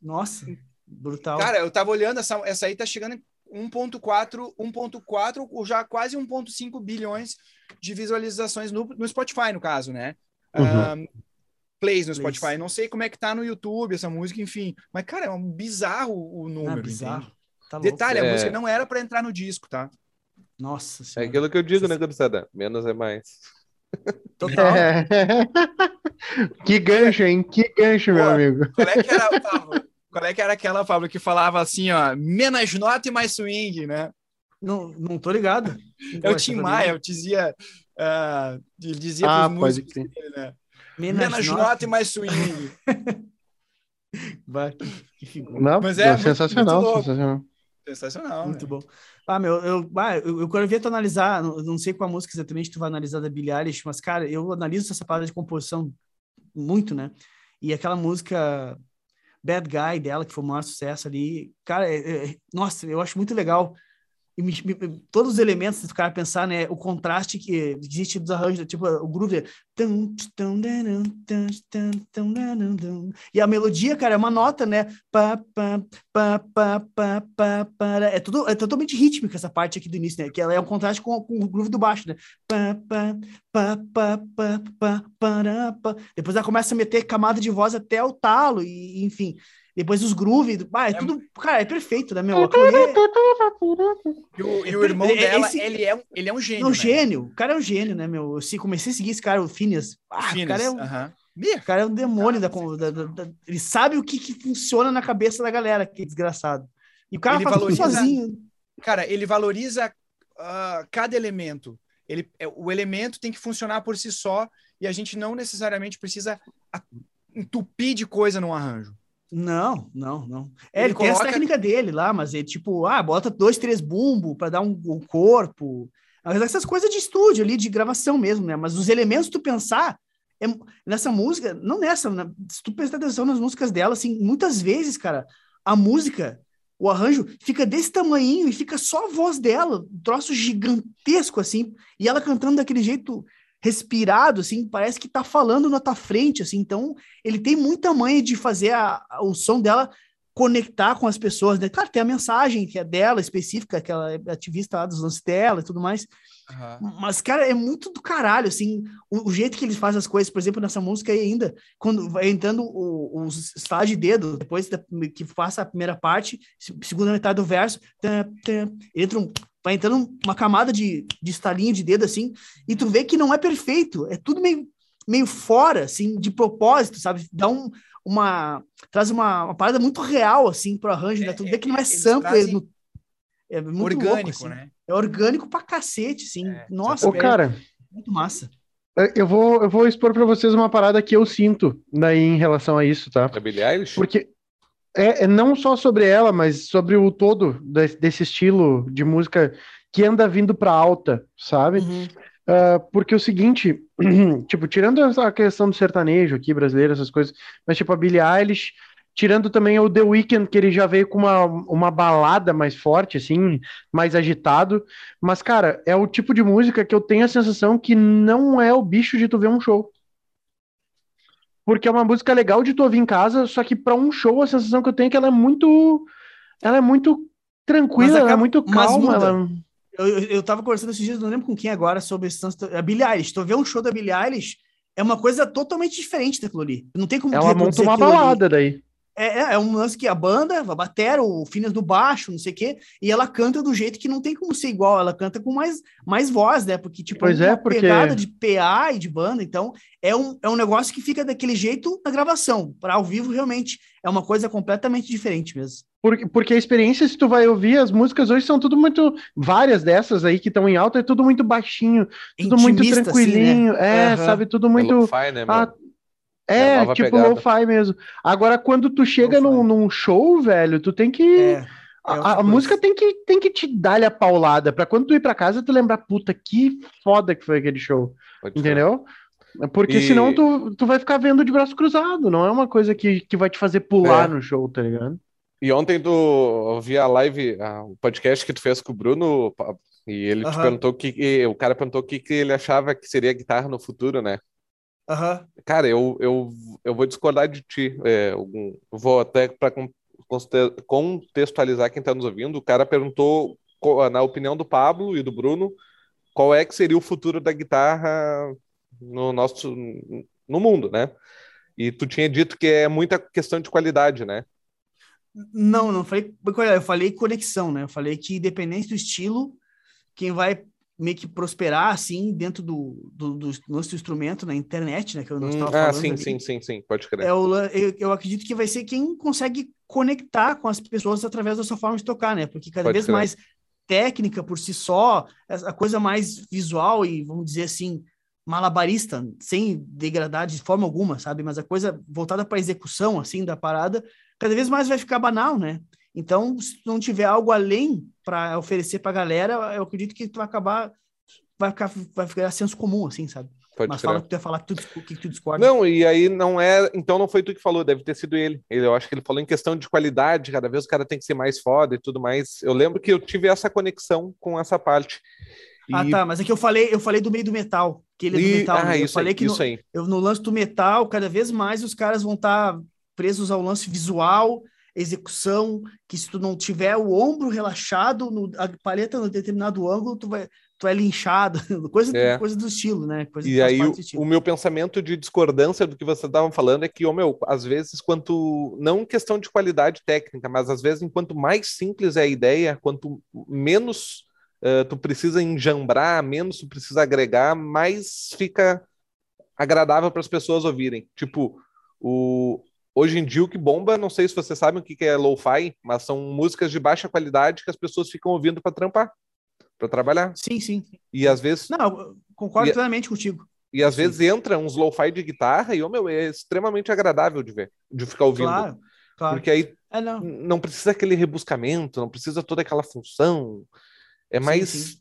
Nossa, brutal. Cara, eu tava olhando, essa, essa aí tá chegando em 1.4, 1.4 ou já quase 1.5 bilhões de visualizações no, no Spotify, no caso, né? Uhum. Um, plays no Spotify. Plays. Não sei como é que tá no YouTube essa música, enfim. Mas, cara, é um bizarro o número. Ah, bizarro. Tá Detalhe, a é... música não era para entrar no disco, tá? Nossa é senhora. É aquilo que eu digo, né, Gurizada? Menos é mais. Total. É. que gancho, hein? Que gancho, Pô, meu amigo. Qual é que era, Pablo? Qual é que era aquela, Pablo, que falava assim, ó, menos nota e mais swing, né? Não, não tô ligado. É o Tim Maia, eu dizia, uh, ele dizia ah, pros músicos dele, né? Menos, menos nota. nota e mais swing. Não, Mas é, é sensacional, muito sensacional. Sensacional. Muito né? bom. Ah, meu, eu, ah, eu, eu quero ver tu analisar, não, não sei qual música exatamente tu vai analisar da Billie Eilish, mas, cara, eu analiso essa parada de composição muito, né? E aquela música Bad Guy dela, que foi o maior sucesso ali, cara, é, é, nossa, eu acho muito legal e me, me, todos os elementos, se o cara pensar, né, o contraste que existe dos arranjos, tipo, o groove e a melodia, cara, é uma nota, né? É, tudo, é totalmente rítmica essa parte aqui do início, né? Que ela é um contraste com, com o groove do baixo, né? Depois ela começa a meter camada de voz até o talo, e enfim. Depois os grooves. Ah, é, é tudo. Cara, é perfeito, né, meu? É... E, o, e o irmão é, dela, esse... ele, é um, ele é um gênio. É um né? gênio. O cara é um gênio, né, meu? Eu comecei a seguir esse cara, o Phineas. Ah, Phineas, o cara é um. Uh -huh. O cara é um demônio da, da, da, da, Ele sabe o que, que funciona na cabeça da galera, que desgraçado. E o cara ele faz valoriza, sozinho. Cara, ele valoriza uh, cada elemento. ele, é, o elemento tem que funcionar por si só e a gente não necessariamente precisa entupir de coisa no arranjo. Não, não, não. É, ele, ele coloca... tem a técnica dele lá, mas é tipo, ah, bota dois, três bumbo para dar um, um corpo. Essas coisas de estúdio ali, de gravação mesmo, né? Mas os elementos, tu pensar, é, nessa música, não nessa, né? se tu prestar atenção nas músicas dela, assim, muitas vezes, cara, a música, o arranjo fica desse tamanho e fica só a voz dela, um troço gigantesco, assim, e ela cantando daquele jeito respirado, assim, parece que tá falando na tua frente, assim, então ele tem muita manha de fazer a, a, o som dela conectar com as pessoas, né? Claro, tem a mensagem que é dela, específica, aquela ativista lá dos lances dela e tudo mais, uhum. mas, cara, é muito do caralho, assim, o, o, jeito que eles fazem as coisas, por exemplo, nessa música aí ainda, quando vai entrando os estágios de dedo, depois da, que passa a primeira parte, segunda metade do verso, entra um vai entrando uma camada de, de estalinho de dedo, assim, e tu vê que não é perfeito, é tudo meio, meio fora, assim, de propósito, sabe? Dá um, uma... traz uma, uma parada muito real, assim, pro arranjo, é, né? Tu vê que não é sample, no, é muito orgânico, louco, assim. né? É orgânico pra cacete, assim. É, Nossa, Ô, cara, muito massa. É, eu vou, eu vou expor para vocês uma parada que eu sinto daí em relação a isso, tá? É Billie Eilish? Porque é, é, não só sobre ela, mas sobre o todo desse, desse estilo de música que anda vindo para alta, sabe? Uhum. Uh, porque o seguinte, tipo, tirando a questão do sertanejo aqui, brasileiro, essas coisas, mas tipo, a Billie Eilish, tirando também o The Weeknd, que ele já veio com uma, uma balada mais forte, assim, mais agitado, mas, cara, é o tipo de música que eu tenho a sensação que não é o bicho de tu ver um show porque é uma música legal de tu ouvir em casa, só que para um show a sensação que eu tenho é que ela é muito ela é muito tranquila, acaba, ela é muito calma, ela... eu, eu tava conversando esses dias, não lembro com quem agora, sobre a Billie Eilish. Tu vê um show da Billie Eilish, é uma coisa totalmente diferente daquilo ali. Não tem como Ela monta uma balada ali. daí. É, é, é um lance que a banda, a batera, o Finas do baixo, não sei o quê, e ela canta do jeito que não tem como ser igual, ela canta com mais, mais voz, né? Porque, tipo, pois é, uma porque... pegada de PA e de banda, então é um, é um negócio que fica daquele jeito na gravação. Para ao vivo, realmente, é uma coisa completamente diferente mesmo. Porque, porque a experiência, se tu vai ouvir, as músicas hoje são tudo muito. Várias dessas aí que estão em alta, é tudo muito baixinho, tudo Intimista, muito tranquilinho. Assim, né? É, uhum. sabe, tudo muito. É né, ah, é, é tipo lo-fi mesmo. Agora, quando tu chega num, num, show, velho, tu tem que. É, é a, a música tem que, tem que te dar a paulada, pra quando tu ir pra casa, tu lembrar, puta, que foda que foi aquele show. Pode entendeu? Ser. Porque e... senão tu, tu vai ficar vendo de braço cruzado, não é uma coisa que, que vai te fazer pular é. no show, tá ligado? E ontem tu vi a live, o podcast que tu fez com o Bruno, e ele te perguntou que o cara perguntou o que, que ele achava que seria guitarra no futuro, né? Uhum. Cara, eu, eu, eu vou discordar de ti. É, vou até para contextualizar quem está nos ouvindo. O cara perguntou, na opinião do Pablo e do Bruno, qual é que seria o futuro da guitarra no nosso no mundo, né? E tu tinha dito que é muita questão de qualidade, né? Não, não falei. Eu falei conexão, né? Eu falei que independente do estilo, quem vai meio que prosperar assim dentro do, do, do nosso instrumento na internet, né? Que eu não estava hum, ah, falando. Ah, sim, ali. sim, sim, sim, pode crer. É o, eu, eu, acredito que vai ser quem consegue conectar com as pessoas através da sua forma de tocar, né? Porque cada pode vez crer. mais técnica por si só, a coisa mais visual e vamos dizer assim malabarista, sem degradar de forma alguma, sabe? Mas a coisa voltada para execução assim da parada, cada vez mais vai ficar banal, né? Então, se não tiver algo além para oferecer para a galera, eu acredito que tu vai acabar, vai ficar, vai ficar senso comum, assim, sabe? Pode Mas fala que tu ia falar que tu, que tu discorda. Não, e aí não é. Então não foi tu que falou, deve ter sido ele. ele. Eu acho que ele falou em questão de qualidade, cada vez o cara tem que ser mais foda e tudo mais. Eu lembro que eu tive essa conexão com essa parte. Ah, e... Ah, tá, mas é que eu falei, eu falei do meio do metal, que ele é do e... metal. Ah, né? eu falei aí, que isso no, aí. Eu, no lance do metal, cada vez mais os caras vão estar tá presos ao lance visual execução, que se tu não tiver o ombro relaxado, no, a paleta no determinado ângulo, tu vai tu é linchado, coisa, é. coisa do estilo, né? Coisa e aí o, o, meu pensamento de discordância do que você estava falando é que, oh, meu, às vezes, quanto não questão de qualidade técnica, mas às vezes, enquanto mais simples é a ideia, quanto menos uh, tu precisa enjambrar, menos tu precisa agregar, mais fica agradável para as pessoas ouvirem. Tipo, o, Hoje em dia, o que bomba, não sei se vocês sabem o que é lo-fi, mas são músicas de baixa qualidade que as pessoas ficam ouvindo para trampar. para trabalhar. Sim, sim. E às vezes Não, concordo E- plenamente contigo. e às vezes entra uns lo-fi de guitarra e, ô meu, é extremamente agradável de ver, de ficar ouvindo. Claro, claro. Porque aí É, não. não precisa aquele rebuscamento, não precisa toda aquela função. É Sim, mais sim.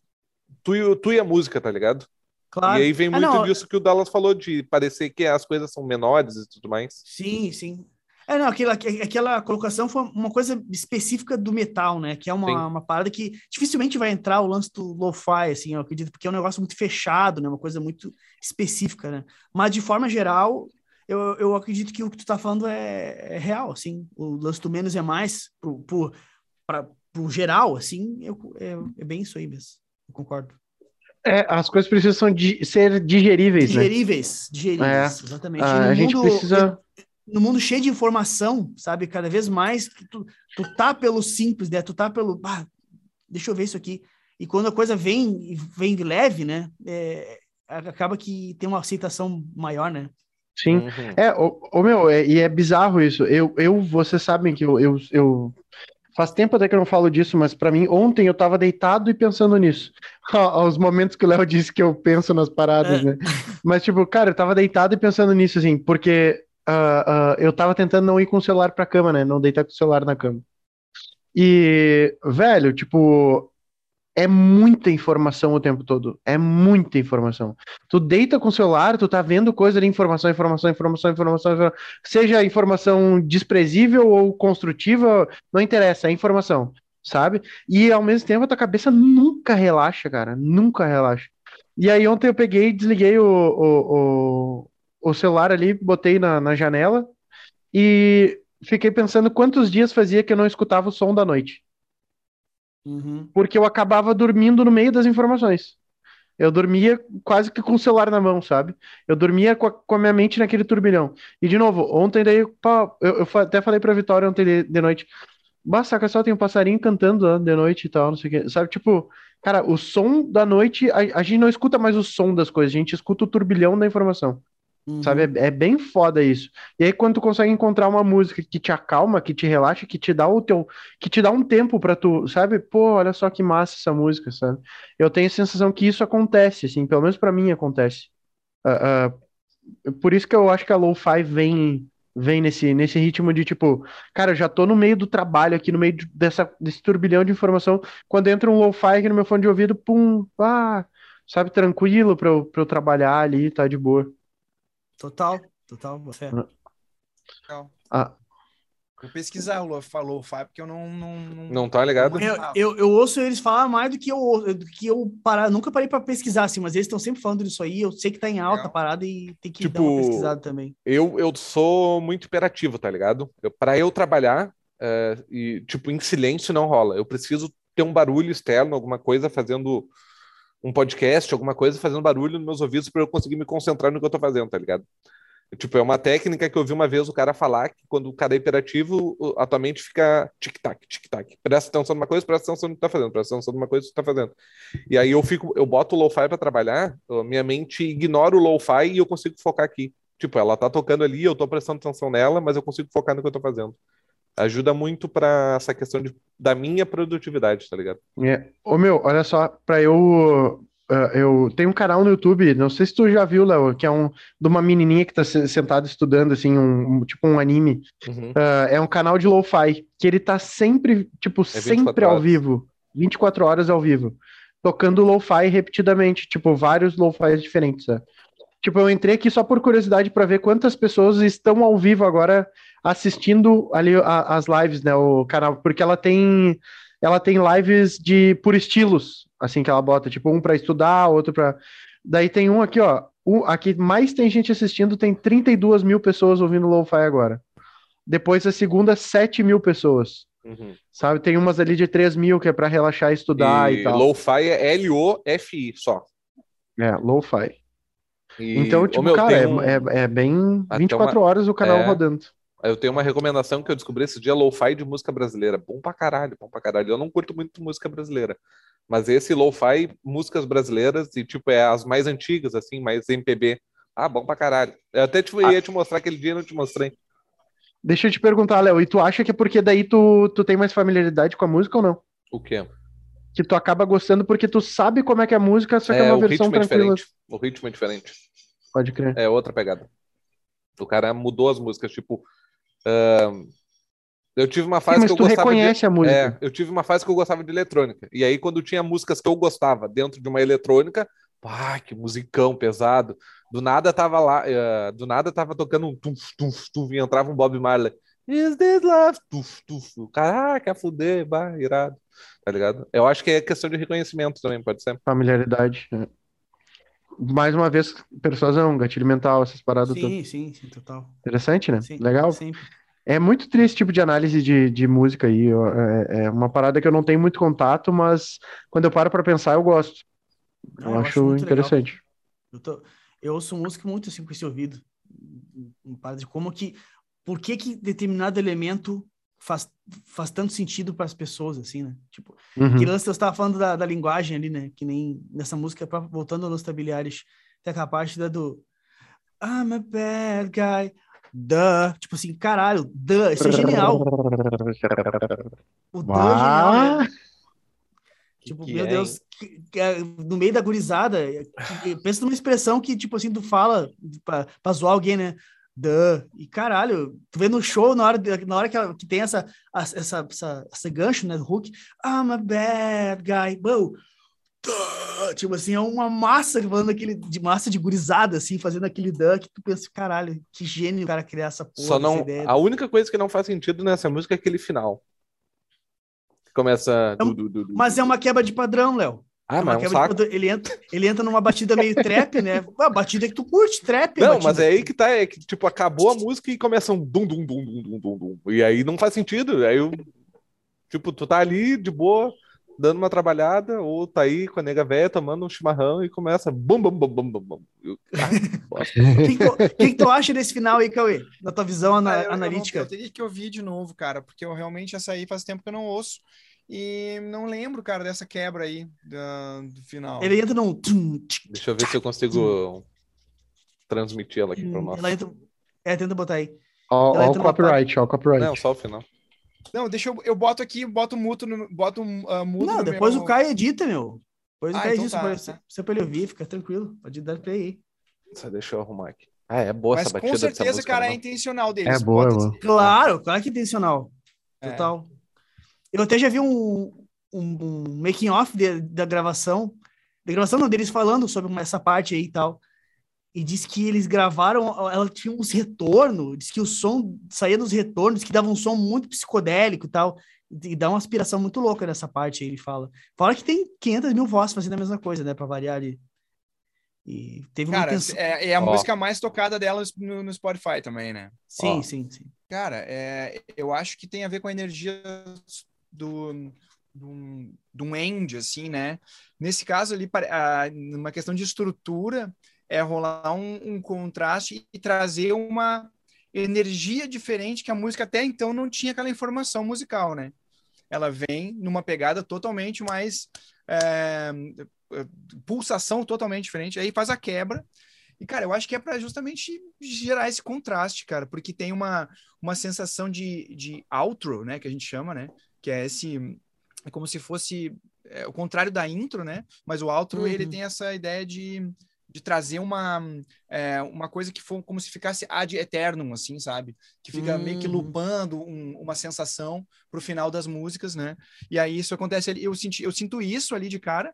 Tu, e, tu e a música, tá ligado? Claro. E aí vem Ah, muito não, disso que o Dallas falou, de parecer que as coisas são menores e tudo mais. Sim, sim. É, não, aquela, aquela colocação foi uma coisa específica do metal, né? Que é Sim. uma, uma parada que dificilmente vai entrar o lance do lo-fi, assim, eu acredito, porque é um negócio muito fechado, né? Uma coisa muito específica, né? Mas de forma geral, eu, eu acredito que o que tu tá falando é, é real, assim. O lance do menos é mais, pro, pro, pra, pro geral, assim, eu, é, é bem isso aí mesmo. Eu concordo. É, as coisas precisam di- ser digeríveis, né? Digeríveis, digeríveis, exatamente. Ah, no a gente mundo- precisa. no mundo cheio de informação, sabe? Cada vez mais tu, tu tá pelo simples, né? Tu tá pelo. Ah, deixa eu ver isso aqui. E quando a coisa vem vem de leve, né? É, acaba que tem uma aceitação maior, né? Sim. Uhum. É, ô, ô, meu, é- e é bizarro isso. Eu, eu vocês sabem que eu, eu, eu- Faz tempo até que eu não falo disso, mas pra mim, ontem eu tava deitado e pensando nisso. Aos momentos que o Léo disse que eu penso nas paradas, É. né? Mas, tipo, cara, eu tava deitado e pensando nisso, assim, porque ah, ah, eu tava tentando não ir com o celular pra cama, né? Não deitar com o celular na cama. E, velho, tipo, é muita informação o tempo todo. É muita informação. Tu deita com o celular, tu tá vendo coisa de informação, informação, informação, informação, informação. seja informação desprezível ou construtiva, não interessa, é informação, sabe? E ao mesmo tempo a tua cabeça nunca relaxa, cara, nunca relaxa. E aí ontem eu peguei, desliguei o, o, o, o celular ali, botei na, na janela e fiquei pensando quantos dias fazia que eu não escutava o som da noite Uhum. porque eu acabava dormindo no meio das informações. Eu dormia quase que com o celular na mão, sabe? Eu dormia com a, com a minha mente naquele turbilhão. E de novo, ontem daí, pá, eu, eu até falei pra Vitória ontem de, de noite, bah, saca só, tem um passarinho cantando lá de noite e tal, não sei o quê. Sabe, tipo, cara, o som da noite, a, a gente não escuta mais o som das coisas, a gente escuta o turbilhão da informação. Uhum. Sabe? É, é bem foda isso. E aí, quando tu consegue encontrar uma música que te acalma, que te relaxa, que te dá o teu, que te dá um tempo pra tu, sabe? Pô, olha só que massa essa música, sabe? Eu tenho a sensação que isso acontece, assim, pelo menos pra mim acontece. Ah, ah, por isso que eu acho que a lo-fi vem, vem nesse, nesse ritmo de tipo, cara, eu já tô no meio do trabalho aqui, no meio de- dessa, desse turbilhão de informação. Quando entra um lo-fi aqui no meu fone de ouvido, pum, ah, sabe, tranquilo pra eu, pra eu trabalhar ali, tá de boa. Total, total, boa fé. Legal. Ah, Vou pesquisar o Lo- falou o Fábio, porque eu não. Não, não... Não tá ligado? Eu, eu, eu ouço eles falar mais do que eu ouço- do que eu parar, nunca parei pra pesquisar assim, mas eles estão sempre falando disso aí, eu sei que tá em alta a Legal. parada e tem que Tipo, dar uma pesquisada também. Eu, eu sou muito imperativo, tá ligado? Eu, para eu trabalhar, é, e, tipo, em silêncio não rola. Eu preciso ter um barulho externo, alguma coisa fazendo um podcast, alguma coisa fazendo barulho nos meus ouvidos para eu conseguir me concentrar no que eu tô fazendo, tá ligado? Tipo, é uma técnica que eu vi uma vez o cara falar que quando o cara é hiperativo, a tua mente fica tic-tac, tic-tac. Presta atenção numa coisa, presta atenção no que tá fazendo, presta atenção numa coisa que tá fazendo. E aí eu fico, eu boto o lo-fi para trabalhar, minha mente ignora o lo-fi e eu consigo focar aqui. Tipo, ela tá tocando ali, eu tô prestando atenção nela, mas eu consigo focar no que eu tô fazendo. Ajuda muito pra essa questão de, da minha produtividade, tá ligado? É. Ô meu, olha só, pra eu. ah, eu tenho um canal no YouTube, não sei se tu já viu, Léo, que é um de uma menininha que tá se- sentada estudando, assim, um, um- tipo um anime. Uhum. Ah, é um canal de lo-fi, que ele tá sempre, tipo, 24 sempre ao horas. vivo. 24 horas ao vivo. Tocando lo-fi repetidamente, tipo, vários lo-fis diferentes, sabe? Tipo, eu entrei aqui só por curiosidade pra ver quantas pessoas estão ao vivo agora assistindo ali a- as lives, né, o canal, porque ela tem ela tem lives de por estilos, assim que ela bota, tipo um pra estudar, outro pra daí tem um aqui, ó, o aqui mais tem gente assistindo, tem 32 mil pessoas ouvindo lo-fi agora. Depois a segunda, 7 mil pessoas. Uhum. Sabe, tem umas ali de 3 mil que é pra relaxar e estudar e, E tal. lo-fi é L-O-F-I só. É, lo-fi. E, Então, tipo, meu, cara, é, um- é, é bem Até 24 horas o canal é. rodando. Eu tenho uma recomendação que eu descobri esse dia, lo-fi de música brasileira. Bom pra caralho, bom pra caralho. Eu não curto muito música brasileira. Mas esse lo-fi, músicas brasileiras, e tipo, é as mais antigas, assim, mais MPB. Ah, bom pra caralho. Eu até tipo, Ah. ia te mostrar aquele dia e não te mostrei. Deixa eu te perguntar, Léo, e tu acha que é porque daí tu, tu tem mais familiaridade com a música ou não? O quê? Que tu acaba gostando porque tu sabe como é que é a música, só que é, É, uma o versão é tranquila. diferente. O ritmo é diferente. Pode crer. É outra pegada. O cara mudou as músicas, tipo. ahn, eu tive uma Sim, fase mas que eu gostava de. reconhece a música. É, eu tive uma fase que eu gostava de eletrônica. E aí, quando tinha músicas que eu gostava dentro de uma eletrônica, pá, que musicão pesado. Do nada tava lá, eh, do nada tava tocando um tuf, tuf, tuf, e entrava um Bob Marley. Is this love? Tuf, tuf. Caraca, fuder, bah, irado. Tá ligado? Eu acho que é questão de reconhecimento também, pode ser. Familiaridade. né? Mais uma vez, persuasão, gatilho mental, essas paradas todas. Sim, sim, sim, total. Interessante, né? Sim, Legal. Sim. É muito triste esse tipo de análise de, de música aí. É, é uma parada que eu não tenho muito contato, mas quando eu paro pra pensar, eu gosto. Ah, Eu eu acho acho interessante. Eu, tô, eu ouço música muito assim com esse ouvido. Um par de como que. Por que, que determinado elemento faz, faz tanto sentido para as pessoas, assim, né? Tipo, Uhum. que lance eu estava falando da, da linguagem ali, né? Que nem nessa música, voltando aos Tabiliares, tem aquela parte da do I'm a bad guy. Duh. Tipo assim, caralho, duh. Isso é genial. O duh é genial, né? Tipo, que meu é, Deus, que- é, no meio da gurizada, pensa numa expressão que, tipo assim, tu fala pra, pra zoar alguém, né? Duh. E caralho, tu vê no show, na hora, na hora que, ela- que tem essa, essa, essa, esse gancho, né, do Hulk, I'm a bad guy. Duh. Tipo assim, é uma massa falando aquele, de massa de gurizada, assim, fazendo aquele duh, que tu pensa, caralho, que gênio o cara criar essa porra, Só não. ideia. A única coisa que não faz sentido nessa música é aquele final. Que começa. É du- du- du- Mas é uma quebra de padrão, Léo. Ah, É mas é um de saco. padrão. ele, entra, ele entra numa batida meio trap, né? A batida que tu curte, trap. Não, batida. mas é aí que tá, é que, tipo, acabou a música e começa um dum dum dum dum dum dum dum. E aí não faz sentido. Aí eu, tipo, tu tá ali de boa, dando uma trabalhada, ou tá aí com a nega velha tomando um chimarrão e começa bum bum bum bum bum bum. Eu, ah. O que, que, tu, que acha desse final aí, Cauê? Na tua visão ana- Ah, eu- eu vou- analítica? Eu, teria que ouvir de novo, cara, porque eu realmente essa aí faz tempo que eu não ouço. E não lembro, cara, dessa quebra aí da- do final. Ele entra num. Deixa eu ver se eu consigo transmitir ela aqui pra nós. Ela entra. É, tenta botar aí. Ó o copyright, ó o copyright. Não, só o final. Não, deixa eu. Eu boto aqui, boto muto no. Boto uh, mudo Não, no depois meu- o Caio edita, meu. Depois o Ah, Caio então edita tá, pra, tá. você pra ele ouvir, fica tranquilo. Pode dar play aí. Só deixa eu arrumar aqui. Ah, é boa Mas essa batida com certeza, música, cara, é não? intencional deles. É boa, é boa. Claro, claro que é intencional. É. Eu até já vi um, um, um making off de- da gravação. Da gravação não, deles falando sobre essa parte aí e tal. E diz que eles gravaram, ela tinha uns retornos, diz que o som saía dos retornos, que dava um som muito psicodélico e tal. E dá uma aspiração muito louca nessa parte aí, ele fala. Fala que tem 500 mil vozes fazendo a mesma coisa, né, pra variar ali. E teve uma Cara, intenção. é, é a Ó. música mais tocada delas no, no Spotify também, né? Sim, ó. sim, sim. Cara, é, eu acho que tem a ver com a energia do, do, um end, assim, né? Nesse caso ali, ah, numa questão de estrutura, é rolar um, um contraste e trazer uma energia diferente que a música até então não tinha aquela informação musical, né? Ela vem numa pegada totalmente mais é, pulsação totalmente diferente, aí faz a quebra. E, cara, eu acho que é para justamente gerar esse contraste, cara, porque tem uma, uma sensação de, de outro, né, que a gente chama, né, que é esse, é como se fosse é, o contrário da intro, né, mas o outro, Uhum. ele tem essa ideia de, de trazer uma, é, uma coisa que for como se ficasse ad eternum, assim, sabe, que fica meio que Uhum. lupando um- uma sensação pro final das músicas, né, e aí isso acontece eu, senti, eu sinto isso ali de cara,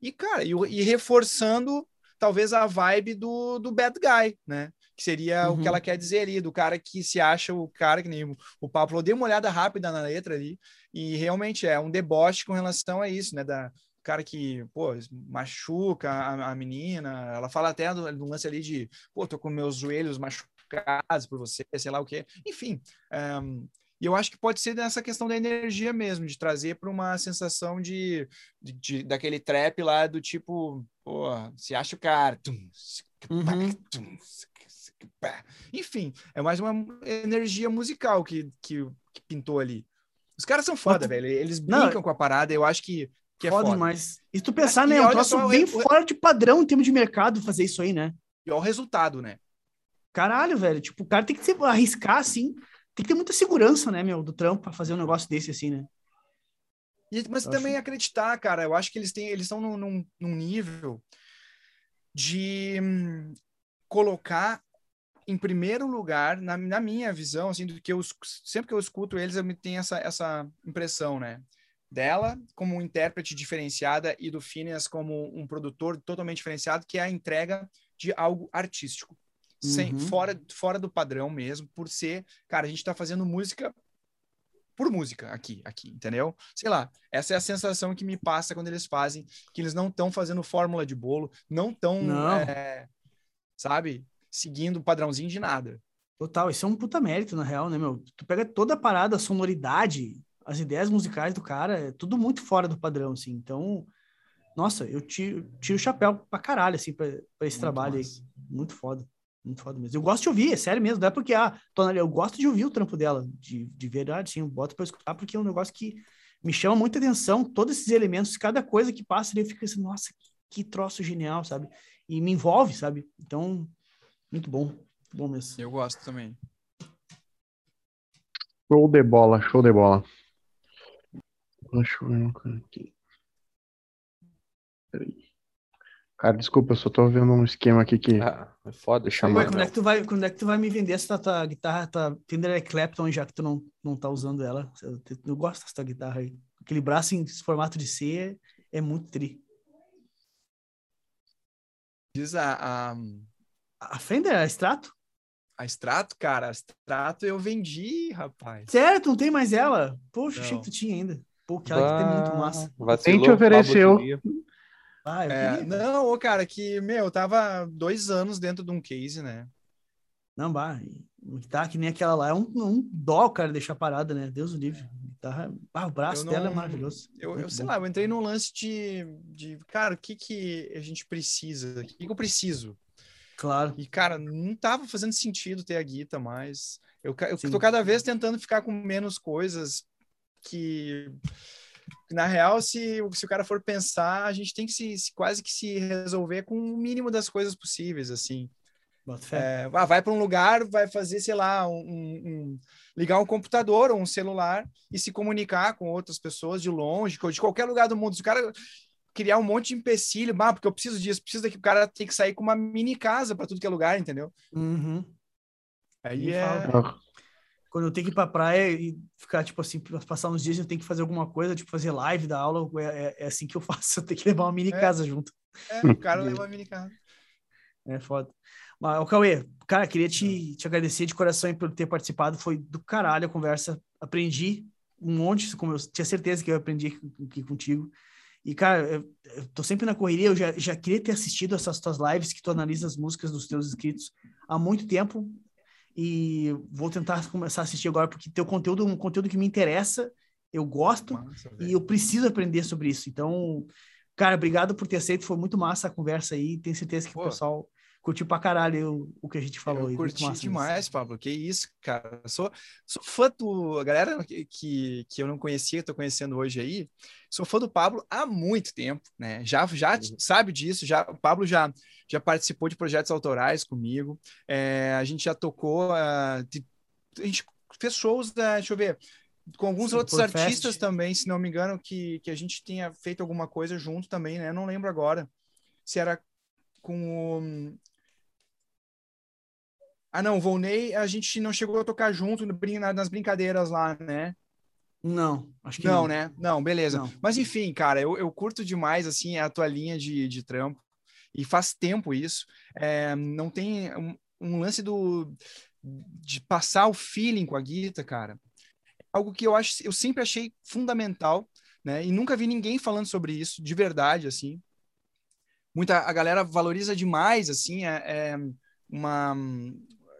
e, cara, e, e reforçando talvez a vibe do, do bad guy, né? Que seria o Uhum. que ela quer dizer ali, do cara que se acha o cara, que nem o- o Pablo falou, dei uma olhada rápida na letra ali, e realmente é um deboche com relação a isso, né? Da cara que, pô, machuca a, a menina, ela fala até do, do lance ali de, pô, tô com meus joelhos machucados por você, sei lá o quê. Enfim, ehm, e eu acho que pode ser dessa questão da energia mesmo, de trazer para uma sensação de, de, de- daquele trap lá do tipo, pô, se acha o cara. Tum, Uhum. tum. Enfim, é mais uma energia musical que, que, que pintou ali. Os caras são foda, Mas velho. Eles Não, brincam com a parada, eu acho que, que é foda, foda. demais. E se tu pensar, né, é um troço só, bem o- fora de padrão em termos de mercado fazer isso aí, né? E olha o resultado, né? Caralho, velho. Tipo, o cara tem que se arriscar assim. Tem que ter muita segurança, né, meu, do trampo pra fazer um negócio desse assim, né? E, mas Eu também acreditar, cara. Eu acho que eles têm, eles estão num, num, num nível de hum, colocar em primeiro lugar, na, na minha visão, assim, do que eu sempre que eu escuto eles, eu me tenho essa, essa impressão, né? Dela como um intérprete diferenciada e do Phineas como um produtor totalmente diferenciado, que é a entrega de algo artístico. Sem, Uhum. fora, fora do padrão mesmo, por ser, cara, a gente tá fazendo música por música aqui, aqui, entendeu? Sei lá, essa é a sensação que me passa quando eles fazem, que eles não estão fazendo fórmula de bolo, não estão, Não. sabe, seguindo o padrãozinho de nada. Total, isso é um puta mérito, na real, né, meu? Tu pega toda a parada, a sonoridade, as ideias musicais do cara, é tudo muito fora do padrão, assim. Então, nossa, eu tiro, tiro o chapéu pra caralho, assim, pra, pra esse Muito trabalho massa. aí. Muito foda. Muito foda mesmo. Eu gosto de ouvir, é sério mesmo. Não é porque, ah, tô na- eu gosto de ouvir o trampo dela, de, de verdade, sim. Eu boto pra escutar, porque é um negócio que me chama muita atenção. Todos esses elementos, cada coisa que passa ali, eu fico assim, nossa, que, que troço genial, sabe? E me envolve, sabe? Então, muito bom. Bom mesmo. Eu gosto também. Show de bola, show de bola. Deixa eu ver coisa aqui. Peraí. Cara, desculpa, eu só tô vendo um esquema aqui que. Ah, é foda Deixa eu chamar. Ué, quando é que tu vai, quando é que tu vai me vender essa tua guitarra, tua Fender Eric Clapton, já que tu não, não tá usando ela? Eu, eu gosto dessa tua guitarra aí. Aquele braço em formato de C é, é muito tri. Diz a, a, A Fender, a Strato? a Strato, cara, a Strato eu vendi, rapaz. Sério, tu não tem mais ela? Poxa, achei Não. que tu tinha ainda. Pô, que ela é muito massa. Vacilou, Quem te ofereceu? Ah, eu É, queria. não, cara, que, meu, eu tava dois anos dentro de um case, né? Não, bah, guitarra que nem aquela lá é um, um dó, cara, deixar parada, né? Deus o livre. Guitarra, ah, o braço Eu dela é não- maravilhoso. Eu, eu sei bom. lá, eu entrei num lance de, de cara, o que que a gente precisa? O que que eu preciso? Claro. E, cara, não tava fazendo sentido ter a guita mais. Eu, eu Sim. tô cada vez tentando ficar com menos coisas que, na real, se, se o cara for pensar, a gente tem que se, se- quase que se resolver com o mínimo das coisas possíveis, assim. É, vai para um lugar, vai fazer, sei lá, um- um- ligar um computador ou um celular e se comunicar com outras pessoas de longe, de qualquer lugar do mundo. Se o cara criar um monte de empecilho, bah, porque eu preciso disso, preciso daqui, o cara tem que sair com uma mini casa para tudo que é lugar, entendeu? Uhum. Aí é. fala. Quando eu tenho que ir pra praia e ficar, tipo assim, passar uns dias, eu tenho que fazer alguma coisa, tipo fazer live da aula, é, é- é assim que eu faço. Eu tenho que levar uma mini É. casa junto. é, o cara leva a mini casa. É foda. Mas, ô Cauê, cara, queria te, te agradecer de coração aí por ter participado. Foi do caralho a conversa. Aprendi um monte, como eu tinha certeza que eu aprendi aqui, aqui contigo. E, cara, eu, eu tô sempre na correria. Eu já, já queria ter assistido essas tuas lives que tu analisa as músicas dos teus inscritos há muito tempo. E vou tentar começar a assistir agora, porque teu conteúdo é um conteúdo que me interessa, eu gosto Massa, e eu preciso aprender sobre isso. Então, cara, obrigado por ter aceito. Foi muito massa a conversa aí. Tenho certeza que Pô. o pessoal curtiu pra caralho o, o que a gente falou. Eu aí. Curti demais, Pablo. Que isso, cara. Eu Sou, sou fã do. A galera que, que, eu não conhecia, tô conhecendo hoje aí. Sou fã do Pablo há muito tempo, né? Já, já sabe disso. Já, o Pablo já, já participou de projetos autorais comigo. É, a gente já tocou. ah, de- a gente fez shows, da, deixa eu ver. Com alguns Sim, outros artistas também, se não me engano, que, que a gente tenha feito alguma coisa junto também, né? Não lembro agora se era com o. Ah, não, o Volney, a gente não chegou a tocar junto no nas brincadeiras lá, né? Não, acho que Não, não. né? Não, beleza. Não. Mas enfim, cara, eu, eu curto demais, assim, a tua linha de, de trampo. E faz tempo isso. É, não tem um, um lance do de passar o feeling com a guita, cara. É Algo que eu acho, eu sempre achei fundamental, né? E nunca vi ninguém falando sobre isso, de verdade, assim. Muita, a galera valoriza demais, assim, é, é uma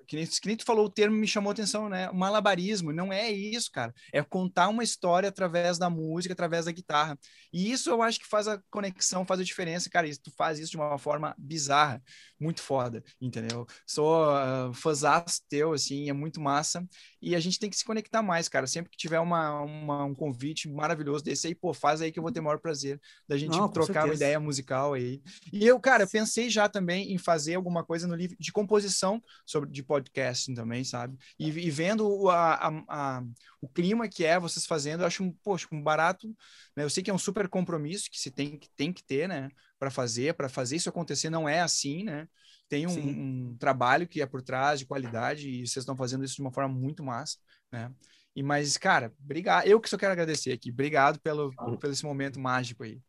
que nem, que nem tu falou, o termo me chamou a atenção, né? O malabarismo, não é isso, cara. É contar uma história através da música, através da guitarra. E isso eu acho que faz a conexão, faz a diferença, cara. Isso, tu faz isso de uma forma bizarra, muito foda, entendeu? Sou uh, fãzaço teu, assim, é muito massa. E a gente tem que se conectar mais, cara. Sempre que tiver uma, uma- um convite maravilhoso desse aí, pô, faz aí que eu vou ter o maior prazer da gente Não, trocar uma ideia musical aí. E eu, cara, eu pensei já também em fazer alguma coisa no livro de composição sobre de podcasting também, sabe? E, e vendo o, a, a, a, o clima que é vocês fazendo, eu acho um, poxa, um barato, né? Eu sei que é um super compromisso que se tem, tem que ter, né? Para fazer, para fazer isso acontecer, não é assim, né? Tem um, um, trabalho que é por trás de qualidade e vocês estão fazendo isso de uma forma muito massa, né? E, mas, cara, obrigado. Eu que só quero agradecer aqui. Obrigado pelo, pelo esse momento mágico aí.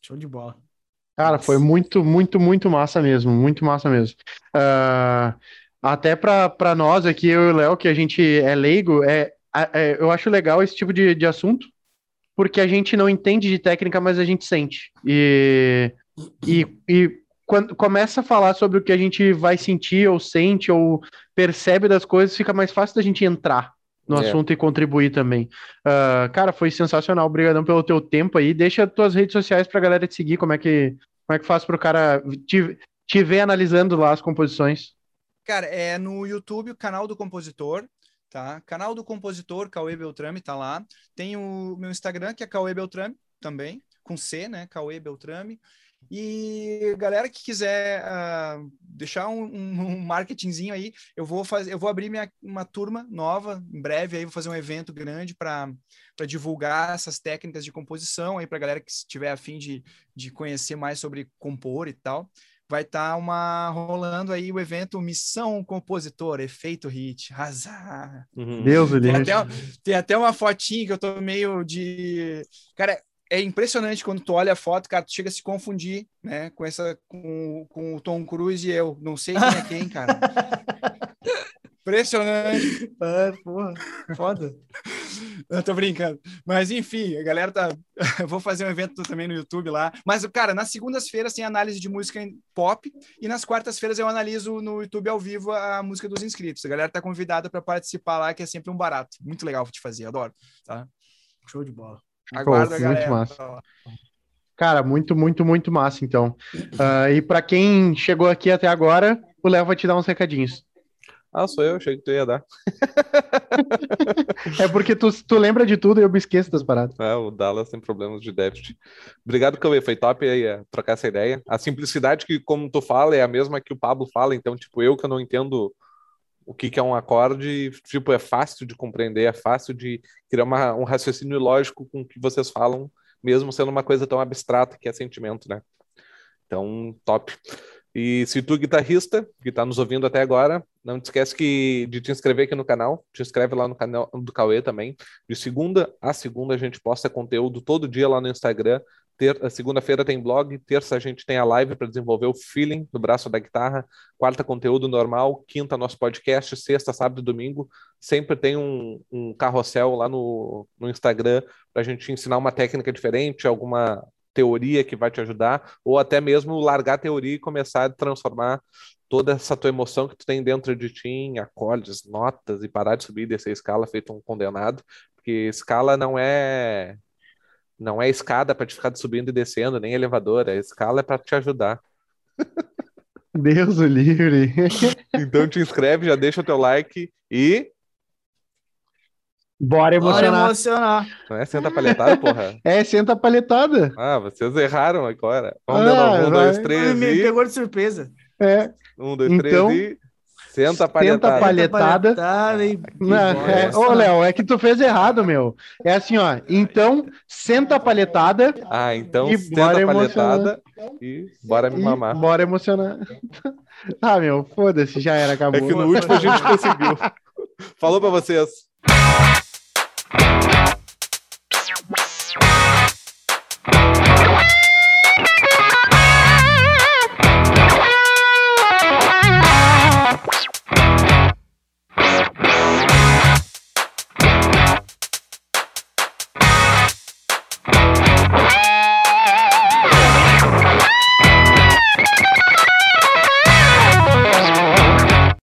Show de bola. Cara, foi muito, muito, muito massa mesmo, muito massa mesmo. Uh, até para nós aqui, eu e o Léo, que a gente é leigo, é, é, eu acho legal esse tipo de, de assunto, porque a gente não entende de técnica, mas a gente sente. E, e, e quando começa a falar sobre o que a gente vai sentir, ou sente, ou percebe das coisas, fica mais fácil da gente entrar no é. assunto e contribuir também. Uh, cara, foi sensacional. Obrigadão pelo teu tempo aí. Deixa tuas redes sociais pra galera te seguir. Como é que, como é que faz pro cara te, te ver analisando lá as composições? Cara, é no YouTube, o canal do compositor, tá? Canal do compositor, Cauê Beltrame, tá lá. Tem o meu Instagram, que é Cauê Beltrame, também, com C, né? Cauê Beltrame. E galera que quiser uh, deixar um, um, marketingzinho aí, eu vou fazer, eu vou abrir minha, uma turma nova em breve, aí vou fazer um evento grande para divulgar essas técnicas de composição aí para galera que estiver afim de, de conhecer mais sobre compor e tal. Vai estar tá uma rolando aí o evento Missão Compositor, Efeito Hit. Azar. Uhum. Deus tem até, tem até uma fotinha que eu tô meio de. Cara, é impressionante quando tu olha a foto, cara, tu chega a se confundir, né, com essa, com, com o Tom Cruise e eu. Não sei quem é quem, cara. impressionante. É, porra, foda. Eu tô brincando. Mas, enfim, a galera tá... vou fazer um evento também no YouTube lá. Mas, cara, nas segundas-feiras tem análise de música pop e nas quartas-feiras eu analiso no YouTube ao vivo a música dos inscritos. A galera tá convidada para participar lá, que é sempre um barato. Muito legal de fazer, adoro, tá? Show de bola. Aguarda Pô, Muito massa. Cara, muito, muito, muito massa, então. Uh, e para quem chegou aqui até agora, o Léo vai te dar uns recadinhos. Ah, sou eu, achei que tu ia dar. é porque tu, tu lembra de tudo e eu me esqueço das paradas. É, o Dallas tem problemas de déficit. Obrigado, Cauê, foi top aí é, trocar essa ideia. A simplicidade que, como tu fala, é a mesma que o Pablo fala, então, tipo, eu que não entendo o que, que é um acorde, tipo, é fácil de compreender, é fácil de criar uma, um raciocínio lógico com o que vocês falam, mesmo sendo uma coisa tão abstrata que é sentimento, né? Então, top. E se tu, guitarrista, que está nos ouvindo até agora, não te esquece que, de te inscrever aqui no canal. Te inscreve lá no canal do Cauê também. De segunda a segunda a gente posta conteúdo todo dia lá no Instagram. Ter, segunda-feira tem blog, terça a gente tem a live para desenvolver o feeling do braço da guitarra, quarta conteúdo normal, quinta nosso podcast, sexta, sábado e domingo. Sempre tem um, um carrossel lá no, no Instagram para a gente ensinar uma técnica diferente, alguma teoria que vai te ajudar, ou até mesmo largar a teoria e começar a transformar toda essa tua emoção que tu tem dentro de ti em acordes, notas e parar de subir e descer escala feito um condenado, porque escala não é não é escada para te ficar subindo e descendo, nem elevador. A escala é para te ajudar. Deus o livre. então te inscreve, já deixa o teu like e. Bora emocionar. Bora emocionar. Não é senta palhetada, porra? É, senta palhetada. Ah, vocês erraram agora. Vamos ah, de novo. Um, dois, três. Me e... pegou de surpresa. É. Um, dois, então... três e. Senta palhetada. Senta palhetada. Não, é, ô, Léo, é que tu fez errado, meu. É assim, ó. Então, senta palhetada. Ah, então, senta palhetada e bora me mamar. bora emocionar. ah, meu, foda-se, já era, acabou. É que no último a gente conseguiu. Falou pra vocês. Thank you.